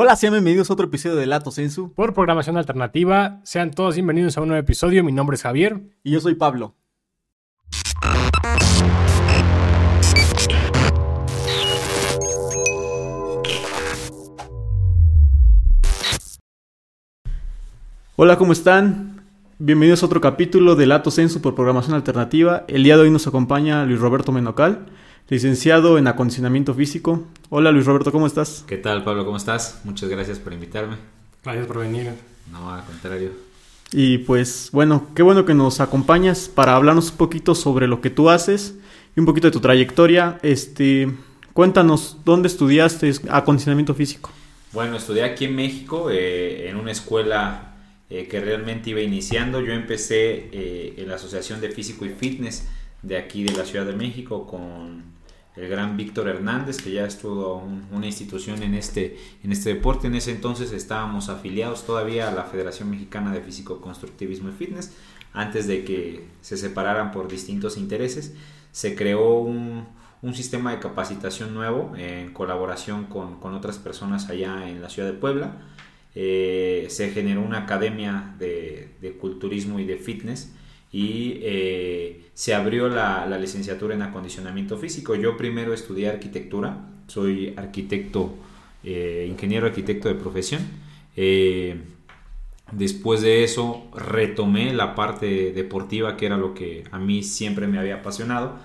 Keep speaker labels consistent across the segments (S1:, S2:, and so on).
S1: Hola, sean bienvenidos a otro episodio de Lato Sensu.
S2: Por programación alternativa, sean todos bienvenidos a un nuevo episodio. Mi nombre es Javier.
S1: Y yo soy Pablo. Hola, ¿cómo están? Bienvenidos a otro capítulo de Lato Sensu por programación alternativa. El día de hoy nos acompaña Luis Roberto Menocal, licenciado en acondicionamiento físico. Hola Luis Roberto, ¿cómo estás?
S3: ¿Qué tal Pablo? ¿Cómo estás? Muchas gracias por invitarme.
S2: Gracias por venir.
S3: No, al contrario.
S1: Y pues bueno, qué bueno que nos acompañas para hablarnos un poquito sobre lo que tú haces y un poquito de tu trayectoria. Este, cuéntanos, ¿dónde estudiaste acondicionamiento físico?
S3: Bueno, estudié aquí en México, eh, en una escuela eh, que realmente iba iniciando. Yo empecé eh, en la Asociación de Físico y Fitness de aquí de la Ciudad de México con el gran Víctor Hernández, que ya estuvo una institución en este, en este deporte. En ese entonces estábamos afiliados todavía a la Federación Mexicana de Físico, Constructivismo y Fitness, antes de que se separaran por distintos intereses. Se creó un, un sistema de capacitación nuevo en colaboración con, con otras personas allá en la ciudad de Puebla eh, se generó una academia de, culturismo y de fitness y eh, se abrió la, licenciatura en acondicionamiento físico. Yo primero estudié arquitectura, soy arquitecto, eh, ingeniero arquitecto de profesión. después de eso retomé la parte deportiva, que era lo que a mí siempre me había apasionado.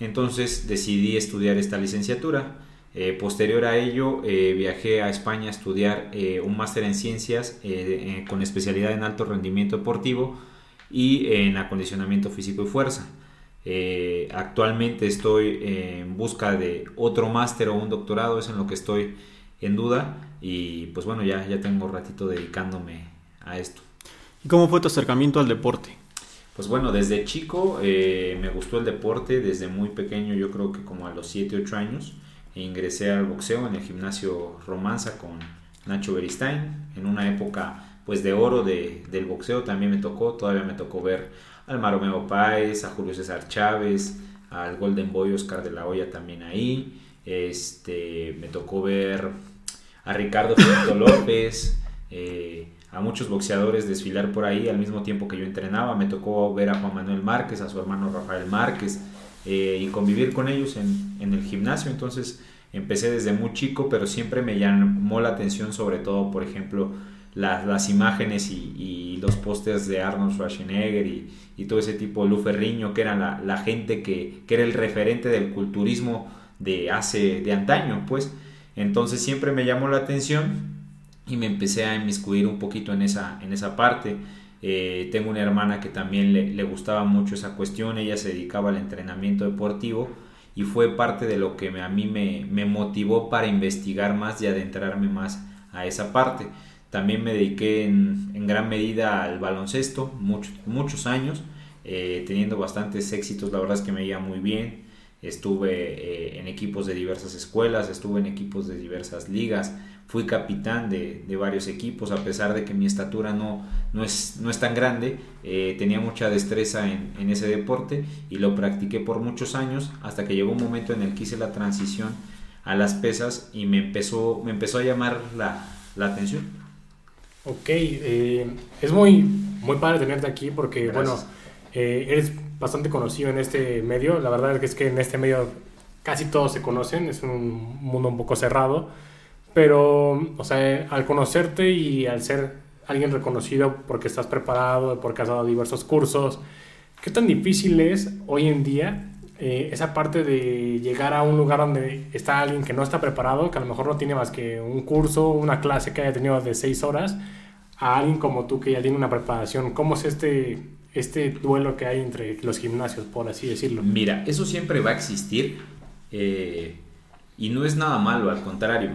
S3: Entonces decidí estudiar esta licenciatura. Eh, posterior a ello, eh, viajé a España a estudiar eh, un máster en ciencias con especialidad en alto rendimiento deportivo y en acondicionamiento físico y fuerza. actualmente estoy en busca de otro máster o un doctorado, es en lo que estoy en duda y pues bueno, ya, ya tengo ratito dedicándome a esto.
S1: ¿Y cómo fue tu acercamiento al deporte?
S3: Pues bueno, desde chico me gustó el deporte, desde muy pequeño, yo creo que como a los 7, 8 años ingresé al boxeo en el gimnasio Romanza con Nacho Beristain, en una época pues de oro de, del boxeo también me tocó, todavía me tocó ver al Maromeo Páez, a Julio César Chávez, al Golden Boy Oscar de la Hoya también ahí, este, me tocó ver a Ricardo Fernando López, eh, a muchos boxeadores desfilar por ahí al mismo tiempo que yo entrenaba, me tocó ver a Juan Manuel Márquez, a su hermano Rafael Márquez, eh, y convivir con ellos en, en, el gimnasio. Entonces empecé desde muy chico, pero siempre me llamó la atención sobre todo, por ejemplo, las imágenes y, y los pósters de Arnold Schwarzenegger y, y, todo ese tipo, Lu Ferriño, que era la, la gente que, que, era el referente del culturismo de hace, de antaño, pues. Entonces siempre me llamó la atención y me empecé a inmiscuir un poquito en esa, en esa parte. Eh, tengo una hermana que también le, gustaba mucho esa cuestión, ella se dedicaba al entrenamiento deportivo y fue parte de lo que a mí me, motivó para investigar más y adentrarme más a esa parte. También me dediqué en, gran medida al baloncesto, muchos años, eh, teniendo bastantes éxitos, la verdad es que me iba muy bien. Estuve eh, en equipos de diversas escuelas, estuve en equipos de diversas ligas, fui capitán de, varios equipos, a pesar de que mi estatura no, no, es, no es tan grande, eh, tenía mucha destreza en, ese deporte y lo practiqué por muchos años hasta que llegó un momento en el que hice la transición a las pesas y me empezó, me empezó a llamar la, atención.
S2: Ok, eh, es muy, muy padre tenerte aquí porque, bueno, eh, eres bastante conocido en este medio, la verdad es que en este medio casi todos se conocen, es un mundo un poco cerrado. Pero, o sea, al conocerte y al ser alguien reconocido porque estás preparado, porque has dado diversos cursos, ¿qué tan difícil es hoy en día eh, esa parte de llegar a un lugar donde está alguien que no está preparado, que a lo mejor no tiene más que un curso, una clase que haya tenido de seis horas, a alguien como tú que ya tiene una preparación? ¿Cómo es este, este duelo que hay entre los gimnasios, por así decirlo?
S3: Mira, eso siempre va a existir eh, y no es nada malo, al contrario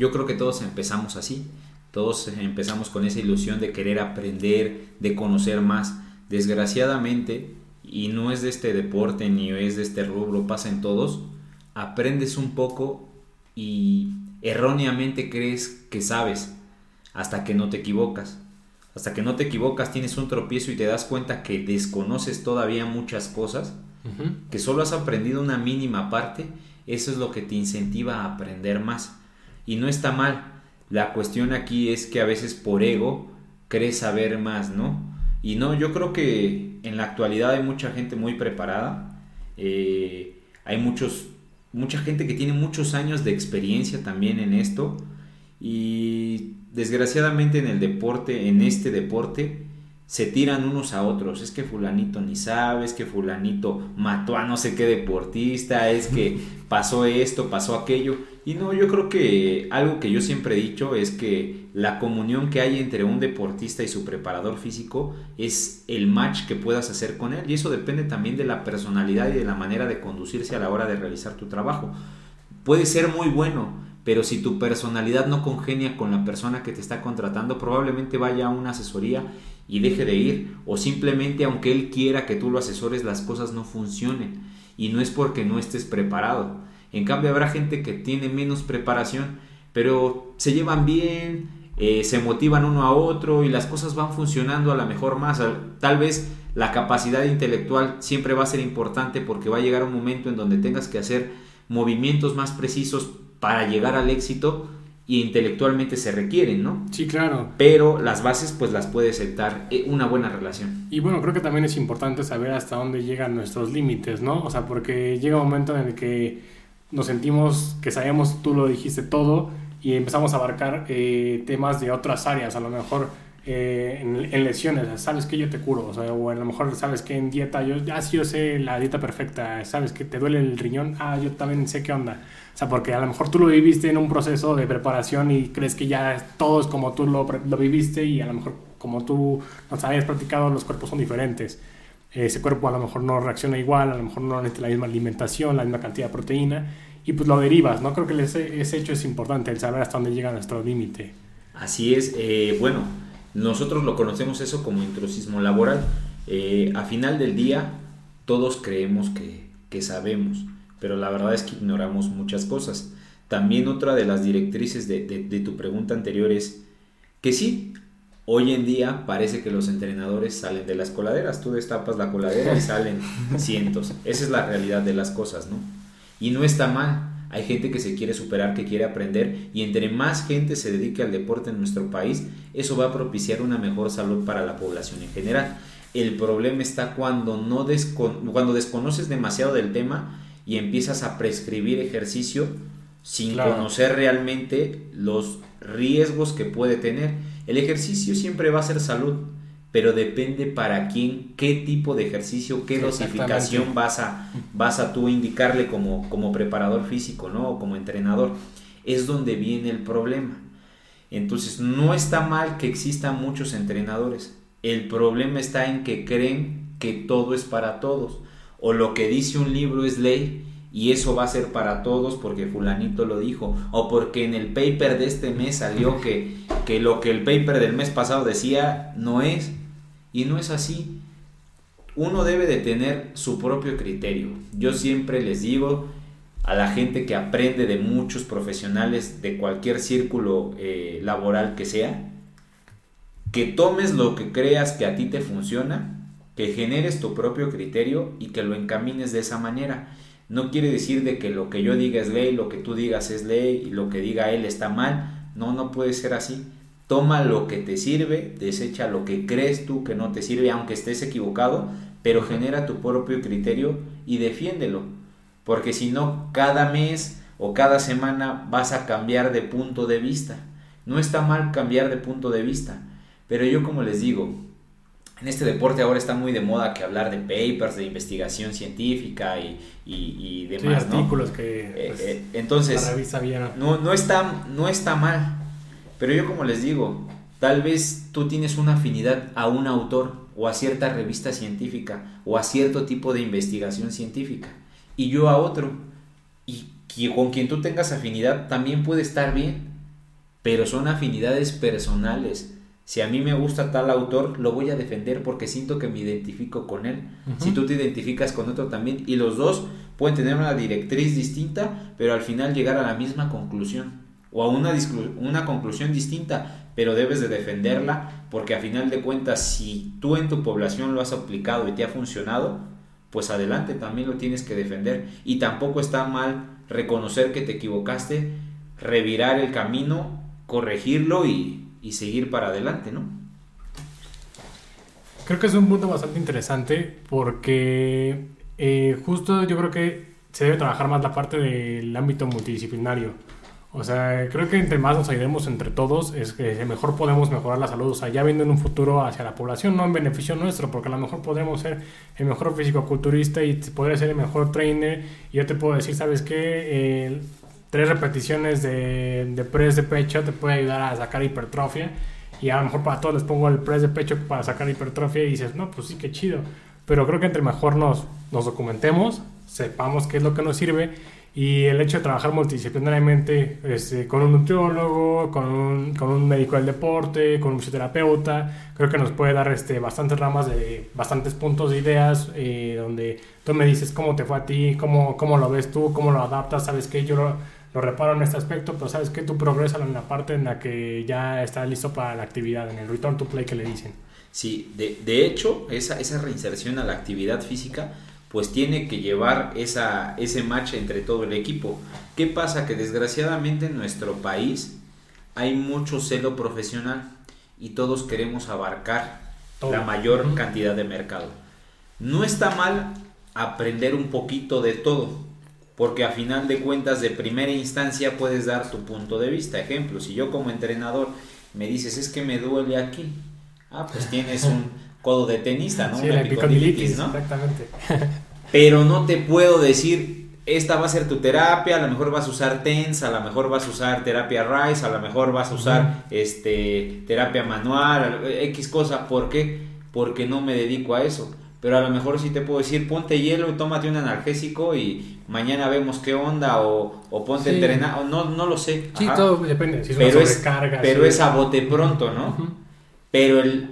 S3: yo creo que todos empezamos así, todos empezamos con esa ilusión de querer aprender, de conocer más. Desgraciadamente, y no es de este deporte ni es de este rubro, pasa en todos, aprendes un poco y erróneamente crees que sabes hasta que no te equivocas. Hasta que no te equivocas tienes un tropiezo y te das cuenta que desconoces todavía muchas cosas, que solo has aprendido una mínima parte, eso es lo que te incentiva a aprender más y no está mal. La cuestión aquí es que a veces por ego crees saber más, ¿no? Y no, yo creo que en la actualidad hay mucha gente muy preparada, eh, hay muchos, mucha gente que tiene muchos años de experiencia también en esto y desgraciadamente en el deporte, en este deporte, se tiran unos a otros. Es que fulanito ni sabe, es que fulanito mató a no sé qué deportista, es que pasó esto, pasó aquello. Y no, yo creo que algo que yo siempre he dicho es que la comunión que hay entre un deportista y su preparador físico es el match que puedas hacer con él. Y eso depende también de la personalidad y de la manera de conducirse a la hora de realizar tu trabajo. Puede ser muy bueno, pero si tu personalidad no congenia con la persona que te está contratando, probablemente vaya a una asesoría y deje de ir, o simplemente aunque él quiera que tú lo asesores, las cosas no funcionen, y no es porque no estés preparado. En cambio, habrá gente que tiene menos preparación, pero se llevan bien, eh, se motivan uno a otro y las cosas van funcionando a la mejor más. Tal vez la capacidad intelectual siempre va a ser importante porque va a llegar un momento en donde tengas que hacer movimientos más precisos para llegar al éxito y intelectualmente se requieren, ¿no?
S2: Sí, claro.
S3: Pero las bases pues las puede aceptar eh, una buena relación.
S2: Y bueno, creo que también es importante saber hasta dónde llegan nuestros límites, ¿no? O sea, porque llega un momento en el que nos sentimos que sabemos, tú lo dijiste todo, y empezamos a abarcar eh, temas de otras áreas, a lo mejor eh, en, lesiones, sabes que yo te curo, o, sea, o a lo mejor sabes que en dieta, yo, ah, sí, yo sé la dieta perfecta, sabes que te duele el riñón, ah, yo también sé qué onda. Sea, porque a lo mejor tú lo viviste en un proceso de preparación y crees que ya todo es como tú lo, lo viviste y a lo mejor como tú nos habías practicado, los cuerpos son diferentes. Ese cuerpo a lo mejor no reacciona igual, a lo mejor no necesita la misma alimentación, la misma cantidad de proteína y pues lo derivas, ¿no? Creo que ese, ese hecho es importante, el saber hasta dónde llega nuestro límite.
S3: Así es, eh, bueno, nosotros lo conocemos eso como intrusismo laboral. Eh, a final del día, todos creemos que, que sabemos pero la verdad es que ignoramos muchas cosas. También otra de las directrices de, tu pregunta anterior es que sí, hoy en día parece que los entrenadores salen de las coladeras, tú destapas la coladera y salen cientos. Esa es la realidad de las cosas, ¿no? Y no está mal. Hay gente que se quiere superar, que quiere aprender y entre más gente se dedique al deporte en nuestro país, eso va a propiciar una mejor salud para la población en general. El problema está cuando, no cuando desconoces demasiado del tema y empiezas a prescribir ejercicio sin conocer realmente los riesgos que puede tener. El ejercicio siempre va a ser salud, pero depende para quién, qué tipo de ejercicio, qué dosificación vas a, vas a tú indicarle como, como preparador físico, ¿no? O como entrenador. Es donde viene el problema. Entonces, no está mal que existan muchos entrenadores. El problema está en que creen que todo es para todos o lo que dice un libro es ley y eso va a ser para todos porque fulanito lo dijo o porque en el paper de este mes salió que, que lo que el paper del mes pasado decía no es y no es así. Uno debe de tener su propio criterio. Yo siempre les digo a la gente que aprende de muchos profesionales de cualquier círculo eh, laboral que sea, que tomes lo que creas que a ti te funciona que generes tu propio criterio y que lo encamines de esa manera. No quiere decir de que lo que yo diga es ley, lo que tú digas es ley y lo que diga él está mal. No, no puede ser así. Toma lo que te sirve, desecha lo que crees tú que no te sirve, aunque estés equivocado, pero genera tu propio criterio y defiéndelo. Porque si no, cada mes o cada semana vas a cambiar de punto de vista. No está mal cambiar de punto de vista, pero yo como les digo, en este deporte ahora está muy de moda que hablar de papers, de investigación científica y, y, demás,
S2: artículos que
S3: eh, pues, eh, entonces no, no, está, no está mal, pero yo como les digo, tal vez tú tienes una afinidad a un autor o a cierta revista científica o a cierto tipo de investigación científica y yo a otro y con quien tú tengas afinidad también puede estar bien, pero son afinidades personales si a mí me gusta tal autor, lo voy a defender porque siento que me identifico con él. Si tú te identificas con otro también, y los dos pueden tener una directriz distinta, pero al final llegar a la misma conclusión. O a una, una conclusión distinta, pero debes de defenderla porque a final de cuentas, si tú en tu población lo has aplicado y te ha funcionado, pues adelante también lo tienes que defender. Y tampoco está mal reconocer que te equivocaste, revirar el camino corregirlo y, y seguir para adelante, ¿no?
S2: Creo que es un punto bastante interesante porque eh, justo yo creo que se debe trabajar más la parte del ámbito multidisciplinario. O sea, creo que entre más nos ayudemos entre todos, es que mejor podemos mejorar la salud. O sea, ya viendo en un futuro hacia la población, no en beneficio nuestro, porque a lo mejor podremos ser el mejor físico-culturista y podría ser el mejor trainer. Y yo te puedo decir, ¿sabes qué? Tres repeticiones de, de press de pecho te puede ayudar a sacar hipertrofia y a lo mejor para todos les pongo el press de pecho para sacar hipertrofia y dices, no, pues sí, qué chido. Pero creo que entre mejor nos, nos documentemos, sepamos qué es lo que nos sirve y el hecho de trabajar multidisciplinariamente este, con un nutriólogo, con un, con un, médico del deporte, con un fisioterapeuta, creo que nos puede dar este, bastantes ramas de bastantes puntos de ideas eh, donde tú me dices cómo te fue a ti, cómo, cómo lo ves tú, cómo lo adaptas, sabes que yo lo, lo reparo en este aspecto, pero sabes que tú progresas en la parte en la que ya está listo para la actividad, en el return to play que le dicen.
S3: Sí, de, de hecho, esa, esa reinserción a la actividad física pues tiene que llevar esa, ese match entre todo el equipo. ¿Qué pasa? Que desgraciadamente en nuestro país hay mucho celo profesional y todos queremos abarcar la mayor cantidad de mercado. No está mal aprender un poquito de todo, porque a final de cuentas de primera instancia puedes dar tu punto de vista. Ejemplo, si yo como entrenador me dices es que me duele aquí, ah, pues tienes un codo de tenista, ¿no?
S2: Sí, Una epicondilitis, ¿no? Exactamente.
S3: Pero no te puedo decir, esta va a ser tu terapia, a lo mejor vas a usar TENS, a lo mejor vas a usar terapia RISE, a lo mejor vas a usar este terapia manual, X cosa, ¿por qué? Porque no me dedico a eso pero a lo mejor sí te puedo decir, ponte hielo tómate un analgésico y mañana vemos qué onda, o, o ponte sí. o no, no lo sé.
S2: Sí, todo depende, si es
S3: pero
S2: una sobrecarga.
S3: Es, pero es a bote pronto, ¿no? Uh -huh. Pero el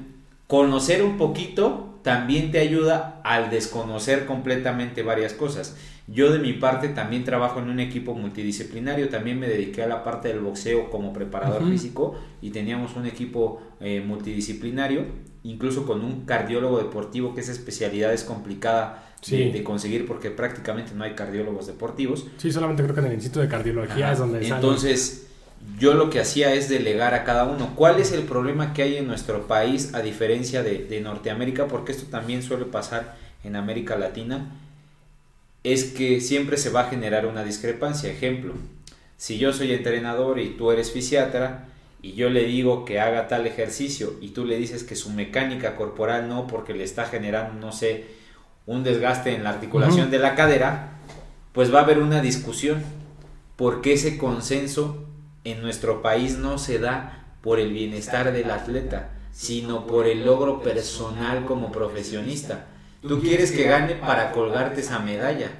S3: conocer un poquito también te ayuda al desconocer completamente varias cosas. Yo de mi parte también trabajo en un equipo multidisciplinario, también me dediqué a la parte del boxeo como preparador uh -huh. físico y teníamos un equipo eh, multidisciplinario incluso con un cardiólogo deportivo, que esa especialidad es complicada sí. de, de, conseguir porque prácticamente no hay cardiólogos deportivos.
S2: Sí, solamente creo que en el Instituto de Cardiología Ajá. es donde
S3: Entonces, sale. yo lo que hacía es delegar a cada uno. ¿Cuál es el problema que hay en nuestro país a diferencia de, de Norteamérica? Porque esto también suele pasar en América Latina. Es que siempre se va a generar una discrepancia. Ejemplo, si yo soy entrenador y tú eres fisiatra, y yo le digo que haga tal ejercicio y tú le dices que su mecánica corporal no porque le está generando, no sé, un desgaste en la articulación uh -huh. de la cadera, pues va a haber una discusión porque ese consenso en nuestro país no se da por el bienestar del atleta, sino por el logro personal como profesionista. Tú quieres que gane para colgarte esa medalla.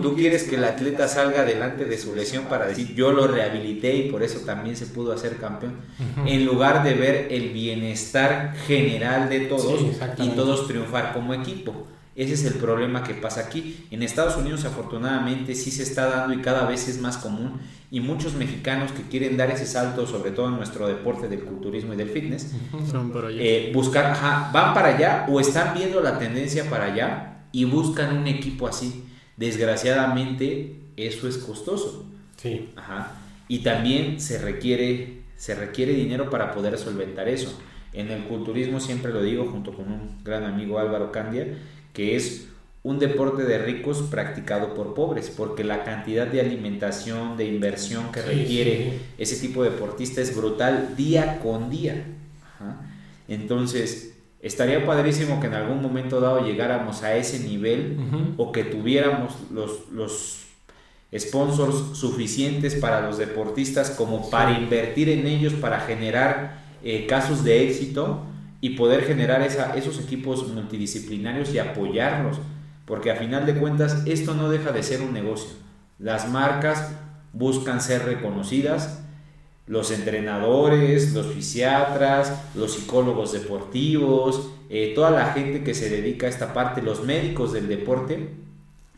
S3: Tú quieres que el atleta salga adelante de su lesión para decir yo lo rehabilité y por eso también se pudo hacer campeón. En lugar de ver el bienestar general de todos sí, y todos triunfar como equipo. Ese es el problema que pasa aquí. En Estados Unidos afortunadamente sí se está dando y cada vez es más común y muchos mexicanos que quieren dar ese salto, sobre todo en nuestro deporte del culturismo y del fitness, eh, buscar, ajá, van para allá o están viendo la tendencia para allá y buscan un equipo así. Desgraciadamente eso es costoso.
S2: Sí.
S3: Ajá. Y también se requiere, se requiere dinero para poder solventar eso. En el culturismo siempre lo digo junto con un gran amigo Álvaro Candia, que es un deporte de ricos practicado por pobres, porque la cantidad de alimentación, de inversión que sí, requiere sí. ese tipo de deportista es brutal día con día. Ajá. Entonces, estaría padrísimo que en algún momento dado llegáramos a ese nivel uh -huh. o que tuviéramos los, los sponsors suficientes para los deportistas como para invertir en ellos, para generar eh, casos de éxito y poder generar esa, esos equipos multidisciplinarios y apoyarlos porque a final de cuentas esto no deja de ser un negocio. Las marcas buscan ser reconocidas, los entrenadores, los fisiatras, los psicólogos deportivos, eh, toda la gente que se dedica a esta parte, los médicos del deporte,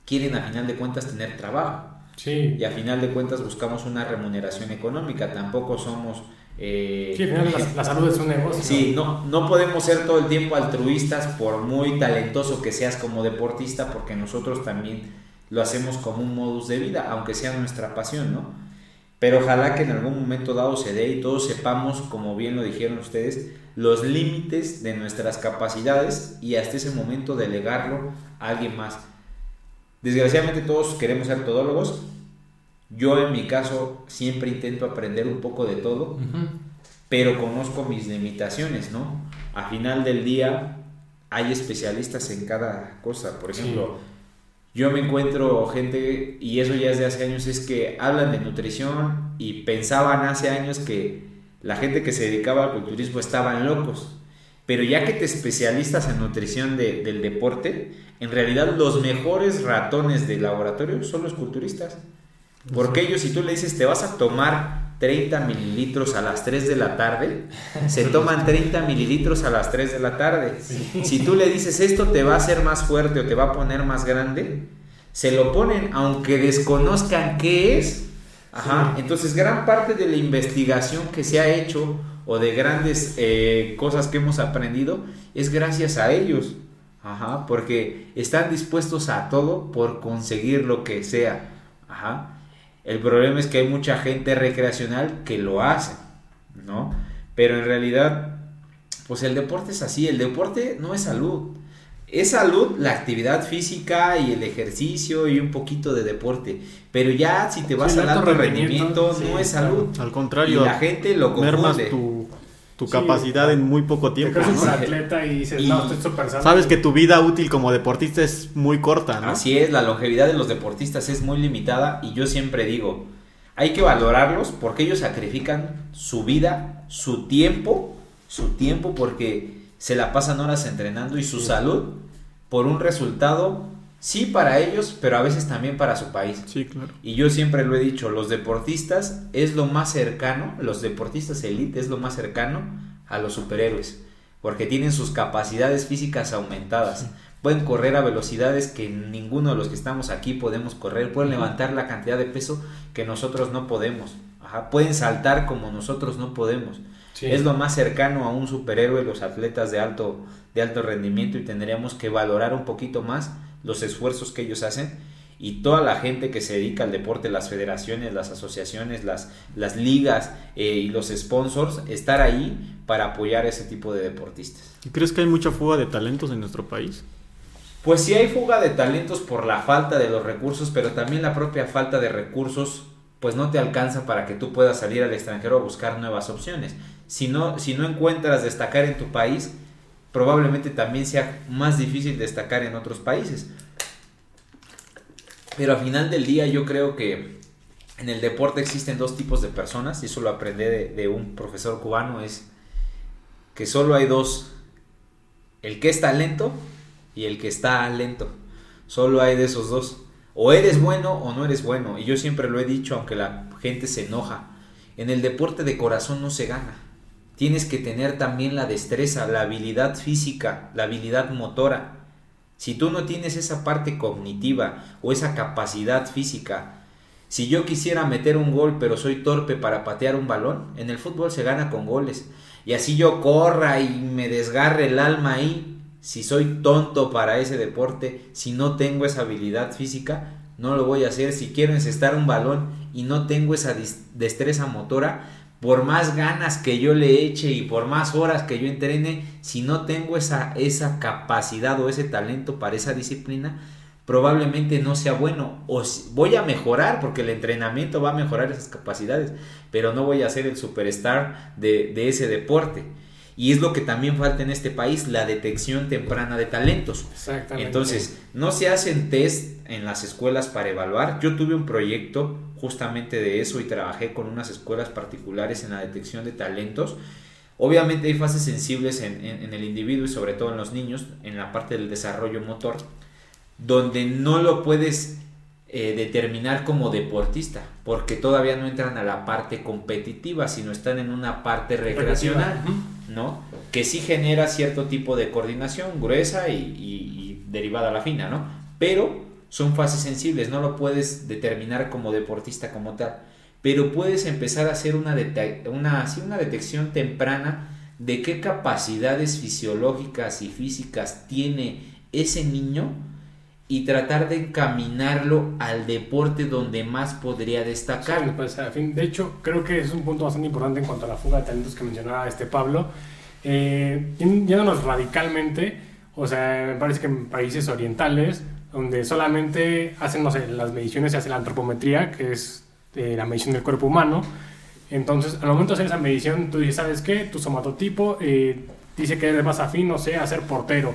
S3: quieren a final de cuentas tener trabajo.
S2: Sí.
S3: Y a final de cuentas buscamos una remuneración económica, tampoco somos... Eh,
S2: sí, la, la, salud es un negocio.
S3: Sí, no, no podemos ser todo el tiempo altruistas por muy talentoso que seas como deportista, porque nosotros también lo hacemos como un modus de vida, aunque sea nuestra pasión, ¿no? pero ojalá que en algún momento dado se dé y todos sepamos, como bien lo dijeron ustedes, los límites de nuestras capacidades y hasta ese momento delegarlo a alguien más. Desgraciadamente todos queremos ser todólogos. Yo en mi caso siempre intento aprender un poco de todo, pero conozco mis limitaciones, ¿no? A final del día hay especialistas en cada cosa. Por ejemplo, yo me encuentro gente, y eso ya es de hace años, es que hablan de nutrición y pensaban hace años que la gente que se dedicaba al culturismo estaban locos. Pero ya que te especialistas en nutrición del deporte, en realidad los mejores ratones del laboratorio son los culturistas. Porque ellos, si tú le dices, te vas a tomar 30 mililitros a las 3 de la tarde, se toman 30 mililitros a las 3 de la tarde. Si tú le dices esto te va a hacer más fuerte o te va a poner más grande, se lo ponen aunque desconozcan qué es. Ajá. Entonces gran parte de la investigación que se ha hecho o de grandes eh, cosas que hemos aprendido es gracias a ellos. Ajá, porque están dispuestos a todo por conseguir lo que sea. Ajá. El problema es que hay mucha gente recreacional que lo hace, ¿no? Pero en realidad, pues el deporte es así, el deporte no es salud. Es salud la actividad física y el ejercicio y un poquito de deporte. Pero ya si te vas al alto rendimiento, no es salud.
S1: Al contrario,
S3: y la gente lo confunde
S1: tu capacidad en muy poco tiempo.
S2: ¿no? atleta y dices, no, estoy
S1: Sabes que tu vida útil como deportista es muy corta, ¿no?
S3: Así es, la longevidad de los deportistas es muy limitada y yo siempre digo, hay que valorarlos porque ellos sacrifican su vida, su tiempo, su tiempo porque se la pasan horas entrenando y su salud por un resultado sí para ellos, pero a veces también para su país.
S1: Sí, claro.
S3: Y yo siempre lo he dicho, los deportistas es lo más cercano, los deportistas elite es lo más cercano a los superhéroes, porque tienen sus capacidades físicas aumentadas. Pueden correr a velocidades que ninguno de los que estamos aquí podemos correr, pueden levantar la cantidad de peso que nosotros no podemos. Ajá. Pueden saltar como nosotros no podemos. Es lo más cercano a un superhéroe los atletas de alto, de alto rendimiento y tendríamos que valorar un poquito más los esfuerzos que ellos hacen y toda la gente que se dedica al deporte, las federaciones, las asociaciones, las, las ligas eh, y los sponsors, estar ahí para apoyar a ese tipo de deportistas.
S1: ¿Y crees que hay mucha fuga de talentos en nuestro país?
S3: Pues sí hay fuga de talentos por la falta de los recursos, pero también la propia falta de recursos pues no te alcanza para que tú puedas salir al extranjero a buscar nuevas opciones. Si no, si no encuentras destacar en tu país, probablemente también sea más difícil destacar en otros países. Pero al final del día yo creo que en el deporte existen dos tipos de personas, y eso lo aprendí de, un profesor cubano, es que solo hay dos, el que está lento y el que está lento. Solo hay de esos dos. O eres bueno o no eres bueno. Y yo siempre lo he dicho, aunque la gente se enoja. En el deporte de corazón no se gana tienes que tener también la destreza, la habilidad física, la habilidad motora. Si tú no tienes esa parte cognitiva o esa capacidad física, si yo quisiera meter un gol pero soy torpe para patear un balón, en el fútbol se gana con goles. Y así yo corra y me desgarre el alma ahí, si soy tonto para ese deporte, si no tengo esa habilidad física, no lo voy a hacer. Si quiero encestar un balón y no tengo esa destreza motora, por más ganas que yo le eche y por más horas que yo entrene, si no tengo esa, esa capacidad o ese talento para esa disciplina, probablemente no sea bueno. O voy a mejorar porque el entrenamiento va a mejorar esas capacidades, pero no voy a ser el superstar de, de ese deporte. Y es lo que también falta en este país, la detección temprana de talentos.
S2: Exactamente.
S3: Entonces, no se hacen test en las escuelas para evaluar. Yo tuve un proyecto justamente de eso y trabajé con unas escuelas particulares en la detección de talentos. Obviamente hay fases sensibles en, el individuo y sobre todo en los niños, en la parte del desarrollo motor, donde no lo puedes eh, determinar como deportista, porque todavía no entran a la parte competitiva, sino están en una parte recreacional. ¿No? Que sí genera cierto tipo de coordinación gruesa y, derivada a la fina, ¿no? Pero son fases sensibles, no lo puedes determinar como deportista como tal, pero puedes empezar a hacer una, una, una detección temprana de qué capacidades fisiológicas y físicas tiene ese niño y tratar de encaminarlo al deporte donde más podría destacar.
S2: pues, fin, de hecho, creo que es un punto bastante importante en cuanto a la fuga de talentos que mencionaba este Pablo. Eh, yéndonos radicalmente, o sea, me parece que en países orientales, donde solamente hacen, no sé, las mediciones, se hace la antropometría, que es eh, la medición del cuerpo humano. Entonces, al momento de hacer esa medición, tú dices, ¿sabes qué? Tu somatotipo eh, dice que eres más afín, no sé, a ser portero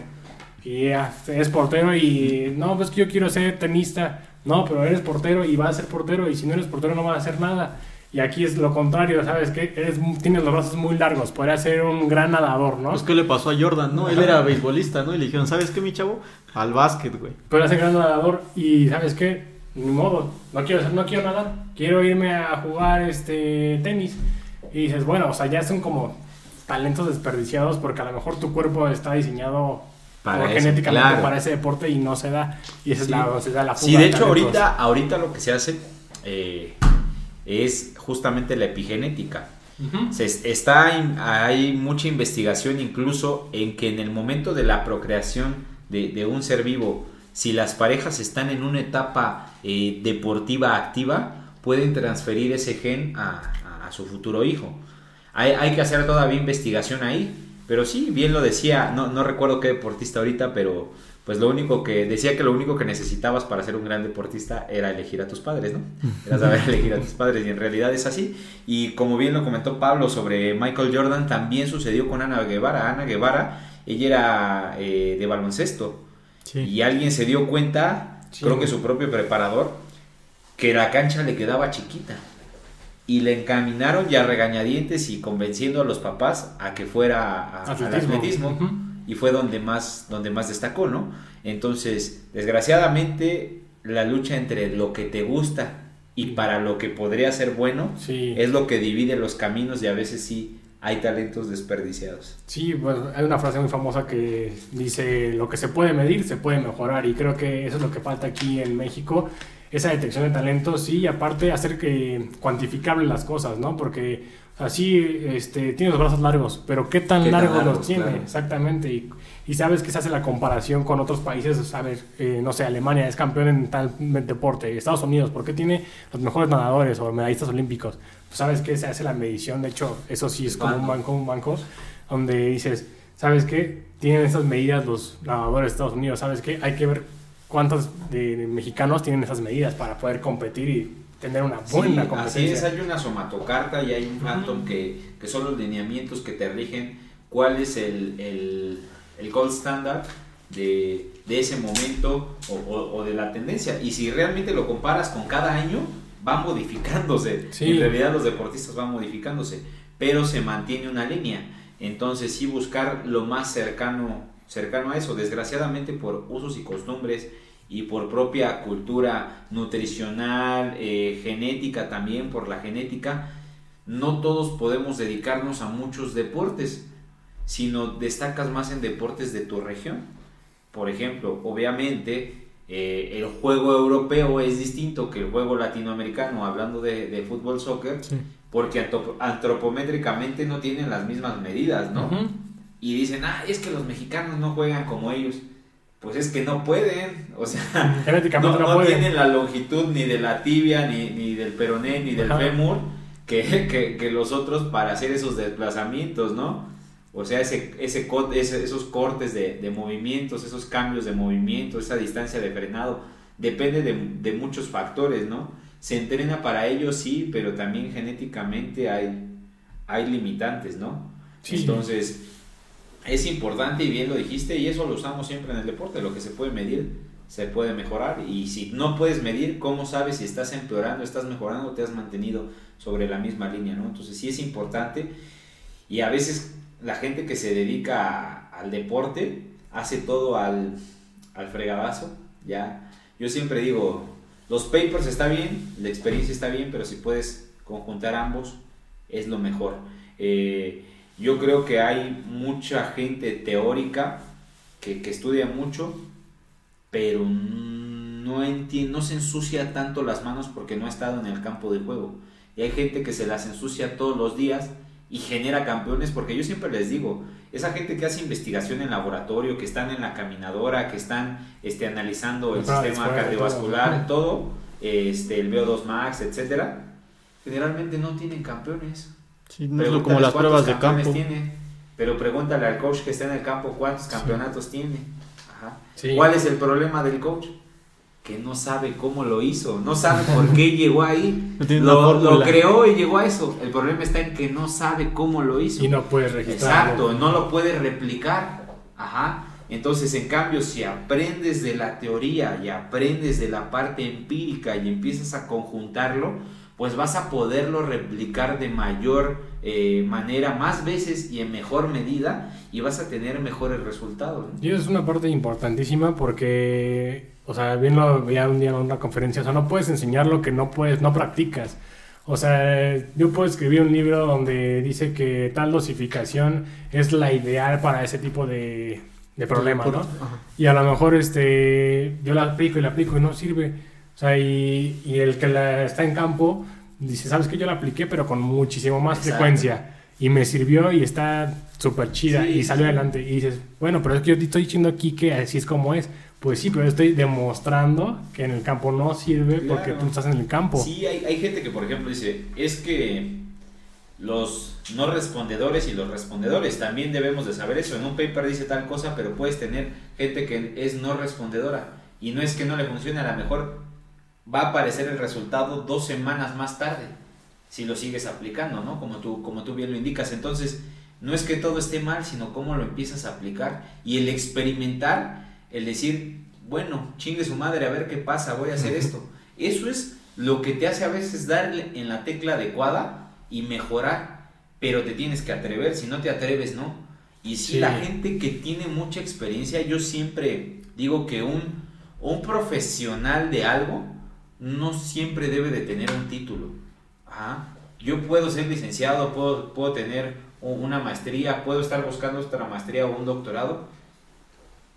S2: y es portero y no, pues que yo quiero ser tenista. No, pero eres portero y vas a ser portero y si no eres portero no vas a hacer nada. Y aquí es lo contrario, ¿sabes? Que eres, tienes los brazos muy largos, podría ser un gran nadador, ¿no?
S1: Pues que le pasó a Jordan, ¿no? Él era beisbolista, ¿no? Y le dijeron, ¿sabes qué, mi chavo? Al básquet, güey.
S2: Podría ser gran nadador y, ¿sabes qué? Ni modo, no quiero, no quiero nadar, quiero irme a jugar este tenis. Y dices, bueno, o sea, ya son como talentos desperdiciados porque a lo mejor tu cuerpo está diseñado para genéticamente para ese deporte y no se da. Y esa es la, se da la
S3: fuga Sí, de hecho, ahorita, ahorita lo que se hace eh, es justamente la epigenética. se, está, hay mucha investigación incluso en que en el momento de la procreación de, un ser vivo, si las parejas están en una etapa eh, deportiva activa, pueden transferir ese gen a, su futuro hijo. Hay, hay que hacer todavía investigación ahí pero sí, bien lo decía, no, no recuerdo qué deportista ahorita, pero pues lo único que decía que lo único que necesitabas para ser un gran deportista era elegir a tus padres, ¿no? Era saber elegir a tus padres y en realidad es así. Y como bien lo comentó Pablo sobre Michael Jordan, también sucedió con Ana Guevara. Ana Guevara, ella era eh, de baloncesto y alguien se dio cuenta, creo que su propio preparador, que la cancha le quedaba chiquita y le encaminaron ya regañadientes y convenciendo a los papás a que fuera al atletismo. y fue donde más donde más destacó no entonces desgraciadamente la lucha entre lo que te gusta y para lo que podría ser bueno es lo que divide los caminos y a veces sí hay talentos desperdiciados.
S2: Sí, pues hay una frase muy famosa que dice lo que se puede medir se puede mejorar y creo que eso es lo que falta aquí en México esa detección de talentos, sí, y aparte hacer que cuantificable las cosas, ¿no? Porque así este, tiene los brazos largos, pero ¿qué tan largos los tiene? Exactamente, y, y, sabes que se hace la comparación con otros países, sabes, eh, no sé, Alemania es campeón en tal deporte, Estados Unidos, ¿por qué tiene los mejores nadadores o medallistas olímpicos? Pues sabes que se hace la medición, de hecho, eso sí es como un banco, un banco, donde dices, ¿sabes qué? Tienen esas medidas los nadadores de Estados Unidos, ¿sabes qué? Hay que ver cuántos de mexicanos tienen esas medidas para poder competir y tener una buena competencia.
S3: Así es, hay una somatocarta y hay un phantom que, que, son los lineamientos que te rigen cuál es el, el, el gold standard de, de ese momento o, o, de la tendencia. Y si realmente lo comparas con cada año, va modificándose. En realidad los deportistas van modificándose, pero se mantiene una línea. Entonces sí buscar lo más cercano cercano a eso. Desgraciadamente por usos y costumbres y por propia cultura nutricional, eh, genética también, por la genética, no todos podemos dedicarnos a muchos deportes, sino destacas más en deportes de tu región. Por ejemplo, obviamente eh, el juego europeo es distinto que el juego latinoamericano, hablando de, fútbol, soccer, porque antropométricamente no tienen las mismas medidas, ¿no? Y dicen, ah, es que los mexicanos no juegan como ellos. Pues es que no pueden, o sea, no, tienen la longitud ni de la tibia, ni, ni del peroné, ni del fémur que, que, que, los otros para hacer esos desplazamientos, ¿no? O sea, ese, ese, esos cortes de, de, movimientos, esos cambios de movimiento, esa distancia de frenado, depende de, de muchos factores, ¿no? Se entrena para ellos, sí, pero también genéticamente hay, hay limitantes, ¿no? Sí. Entonces, es importante y bien lo dijiste y eso lo usamos siempre en el deporte, lo que se puede medir se puede mejorar y si no puedes medir, ¿cómo sabes si estás empeorando, estás mejorando te has mantenido sobre la misma línea? ¿no? Entonces sí es importante y a veces la gente que se dedica al deporte hace todo al, al fregadazo, ya. Yo siempre digo, los papers está bien, la experiencia está bien, pero si puedes conjuntar ambos es lo mejor. Eh, yo creo que hay mucha gente teórica que, estudia mucho, pero no, no se ensucia tanto las manos porque no ha estado en el campo de juego. Y hay gente que se las ensucia todos los días y genera campeones, porque yo siempre les digo, esa gente que hace investigación en laboratorio, que están en la caminadora, que están este, analizando el sistema cardiovascular, todo, este, el VO2 Max, etcétera, generalmente no tienen campeones.
S1: Sí, no es como las pruebas de campo.
S3: Tiene, pero pregúntale al coach que está en el campo cuántos campeonatos tiene. ¿Cuál es el problema del coach? Que no sabe cómo lo hizo, no sabe por qué llegó ahí. lo, lo, creó y llegó a eso. El problema está en que no sabe cómo lo hizo.
S2: Y no puede
S3: registrar. Exacto, no lo puede replicar. Ajá. Entonces, en cambio, si aprendes de la teoría y aprendes de la parte empírica y empiezas a conjuntarlo, pues vas a poderlo replicar de mayor eh, manera, más veces y en mejor medida, y vas a tener mejores resultados.
S2: Y eso es una parte importantísima porque, o sea, bien lo veía un día en una conferencia, o sea, no puedes enseñar lo que no puedes, no practicas. O sea, yo puedo escribir un libro donde dice que tal dosificación es la ideal para ese tipo de, de problema, ¿no? Y a lo mejor este, yo la aplico y la aplico y no sirve. O sea, y, y el que la está en campo dice, ¿sabes que Yo la apliqué, pero con muchísimo más frecuencia. Y me sirvió y está súper chida y salió adelante. Y dices, bueno, pero es que yo te estoy diciendo aquí que así es como es. Pues sí, pero estoy demostrando que en el campo no sirve porque tú estás en el campo.
S3: Sí, hay, hay gente que, por ejemplo, dice, es que los no respondedores y los respondedores. También debemos de saber eso. En un paper dice tal cosa, pero puedes tener gente que es no respondedora. Y no es que no le funcione, a lo mejor va a aparecer el resultado dos semanas más tarde, si lo sigues aplicando, ¿no? Como tú, como tú bien lo indicas. Entonces, no es que todo esté mal, sino cómo lo empiezas a aplicar. Y el experimentar, el decir, bueno, chingue su madre, a ver qué pasa, voy a hacer esto. Eso es lo que te hace a veces darle en la tecla adecuada y mejorar, pero te tienes que atrever, si no te atreves, no. Y si la gente que tiene mucha experiencia, yo siempre digo que un, un profesional de algo no siempre debe de tener un título. Yo puedo ser licenciado, puedo, puedo tener una maestría, puedo estar buscando otra maestría o un doctorado,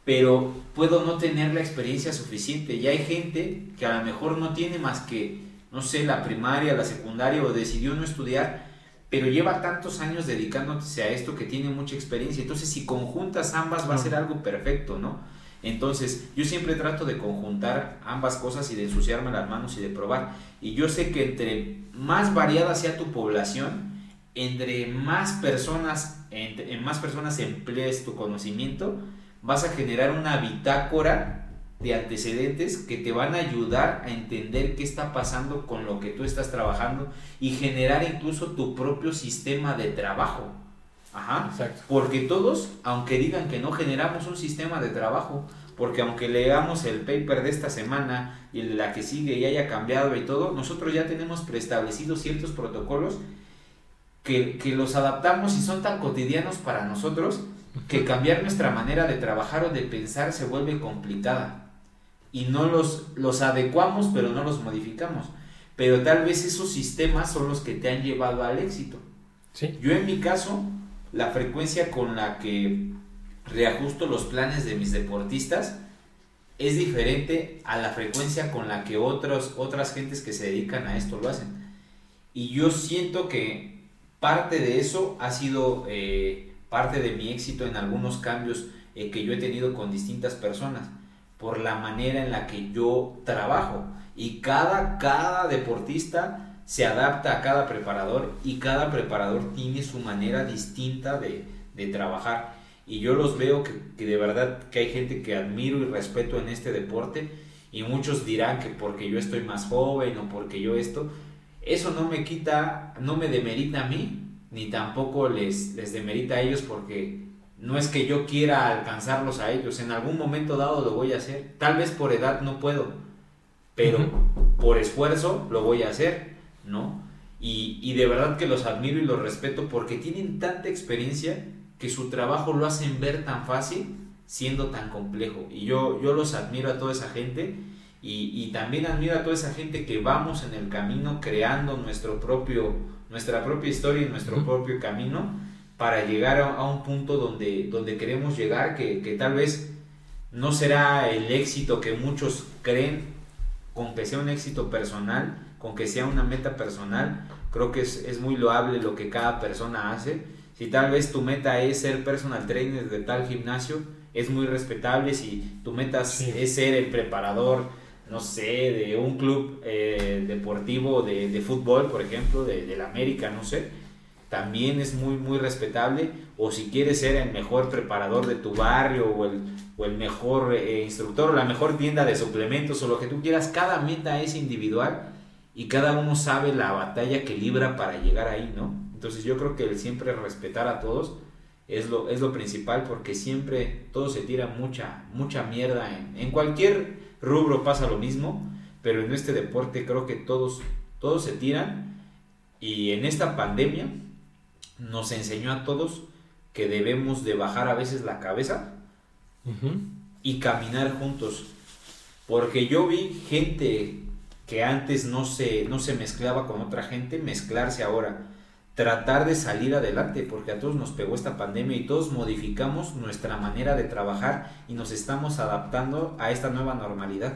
S3: pero puedo no tener la experiencia suficiente. Y hay gente que a lo mejor no tiene más que no sé, la primaria, la secundaria o decidió no estudiar, pero lleva tantos años dedicándose a esto que tiene mucha experiencia. Entonces, si conjuntas ambas va a ser algo perfecto, ¿no? Entonces, yo siempre trato de conjuntar ambas cosas y de ensuciarme las manos y de probar. Y yo sé que entre más variada sea tu población, entre más personas, en más personas emplees tu conocimiento, vas a generar una bitácora de antecedentes que te van a ayudar a entender qué está pasando con lo que tú estás trabajando y generar incluso tu propio sistema de trabajo. Ajá. Porque todos, aunque digan que no generamos un sistema de trabajo, porque aunque leamos el paper de esta semana y el de la que sigue y haya cambiado y todo, nosotros ya tenemos preestablecidos ciertos protocolos que, que los adaptamos y son tan cotidianos para nosotros que cambiar nuestra manera de trabajar o de pensar se vuelve complicada y no los, los adecuamos, pero no los modificamos. Pero tal vez esos sistemas son los que te han llevado al éxito.
S2: ¿Sí?
S3: Yo en mi caso, la frecuencia con la que reajusto los planes de mis deportistas es diferente a la frecuencia con la que otros, otras gentes que se dedican a esto lo hacen. Y yo siento que parte de eso ha sido eh, parte de mi éxito en algunos cambios eh, que yo he tenido con distintas personas por la manera en la que yo trabajo. Y cada, cada deportista se adapta a cada preparador y cada preparador tiene su manera distinta de, trabajar. Y yo los veo que, que, de verdad que hay gente que admiro y respeto en este deporte y muchos dirán que porque yo estoy más joven o porque yo esto, eso no me quita, no me demerita a mí, ni tampoco les, les demerita a ellos porque no es que yo quiera alcanzarlos a ellos, en algún momento dado lo voy a hacer. Tal vez por edad no puedo, pero por esfuerzo lo voy a hacer, ¿no? Y, y, de verdad que los admiro y los respeto porque tienen tanta experiencia que su trabajo lo hacen ver tan fácil siendo tan complejo. Y yo, yo los admiro a toda esa gente y, y también admiro a toda esa gente que vamos en el camino creando nuestro propio, nuestra propia historia y nuestro propio camino para llegar a, un punto donde, donde queremos llegar, que, que, tal vez no será el éxito que muchos creen, con que sea un éxito personal, con que sea una meta personal, Creo que es, es muy loable lo que cada persona hace. Si tal vez tu meta es ser personal trainer de tal gimnasio, es muy respetable. Si tu meta es ser el preparador, no sé, de un club eh, deportivo de, de, fútbol, por ejemplo, de, de la América, no sé, también es muy, muy respetable. O si quieres ser el mejor preparador de tu barrio o el, o el mejor eh, instructor o la mejor tienda de suplementos o lo que tú quieras, cada meta es individual y cada uno sabe la batalla que libra para llegar ahí, ¿no? Entonces yo creo que el siempre respetar a todos es lo, es lo principal porque siempre todo se tira mucha, mucha mierda. En, en cualquier rubro pasa lo mismo, pero en este deporte creo que todos, todos se tiran y en esta pandemia nos enseñó a todos que debemos de bajar a veces la cabeza y caminar juntos. Porque yo vi gente que antes no se, no se mezclaba con otra gente, mezclarse ahora. Tratar de salir adelante, porque a todos nos pegó esta pandemia y todos modificamos nuestra manera de trabajar y nos estamos adaptando a esta nueva normalidad.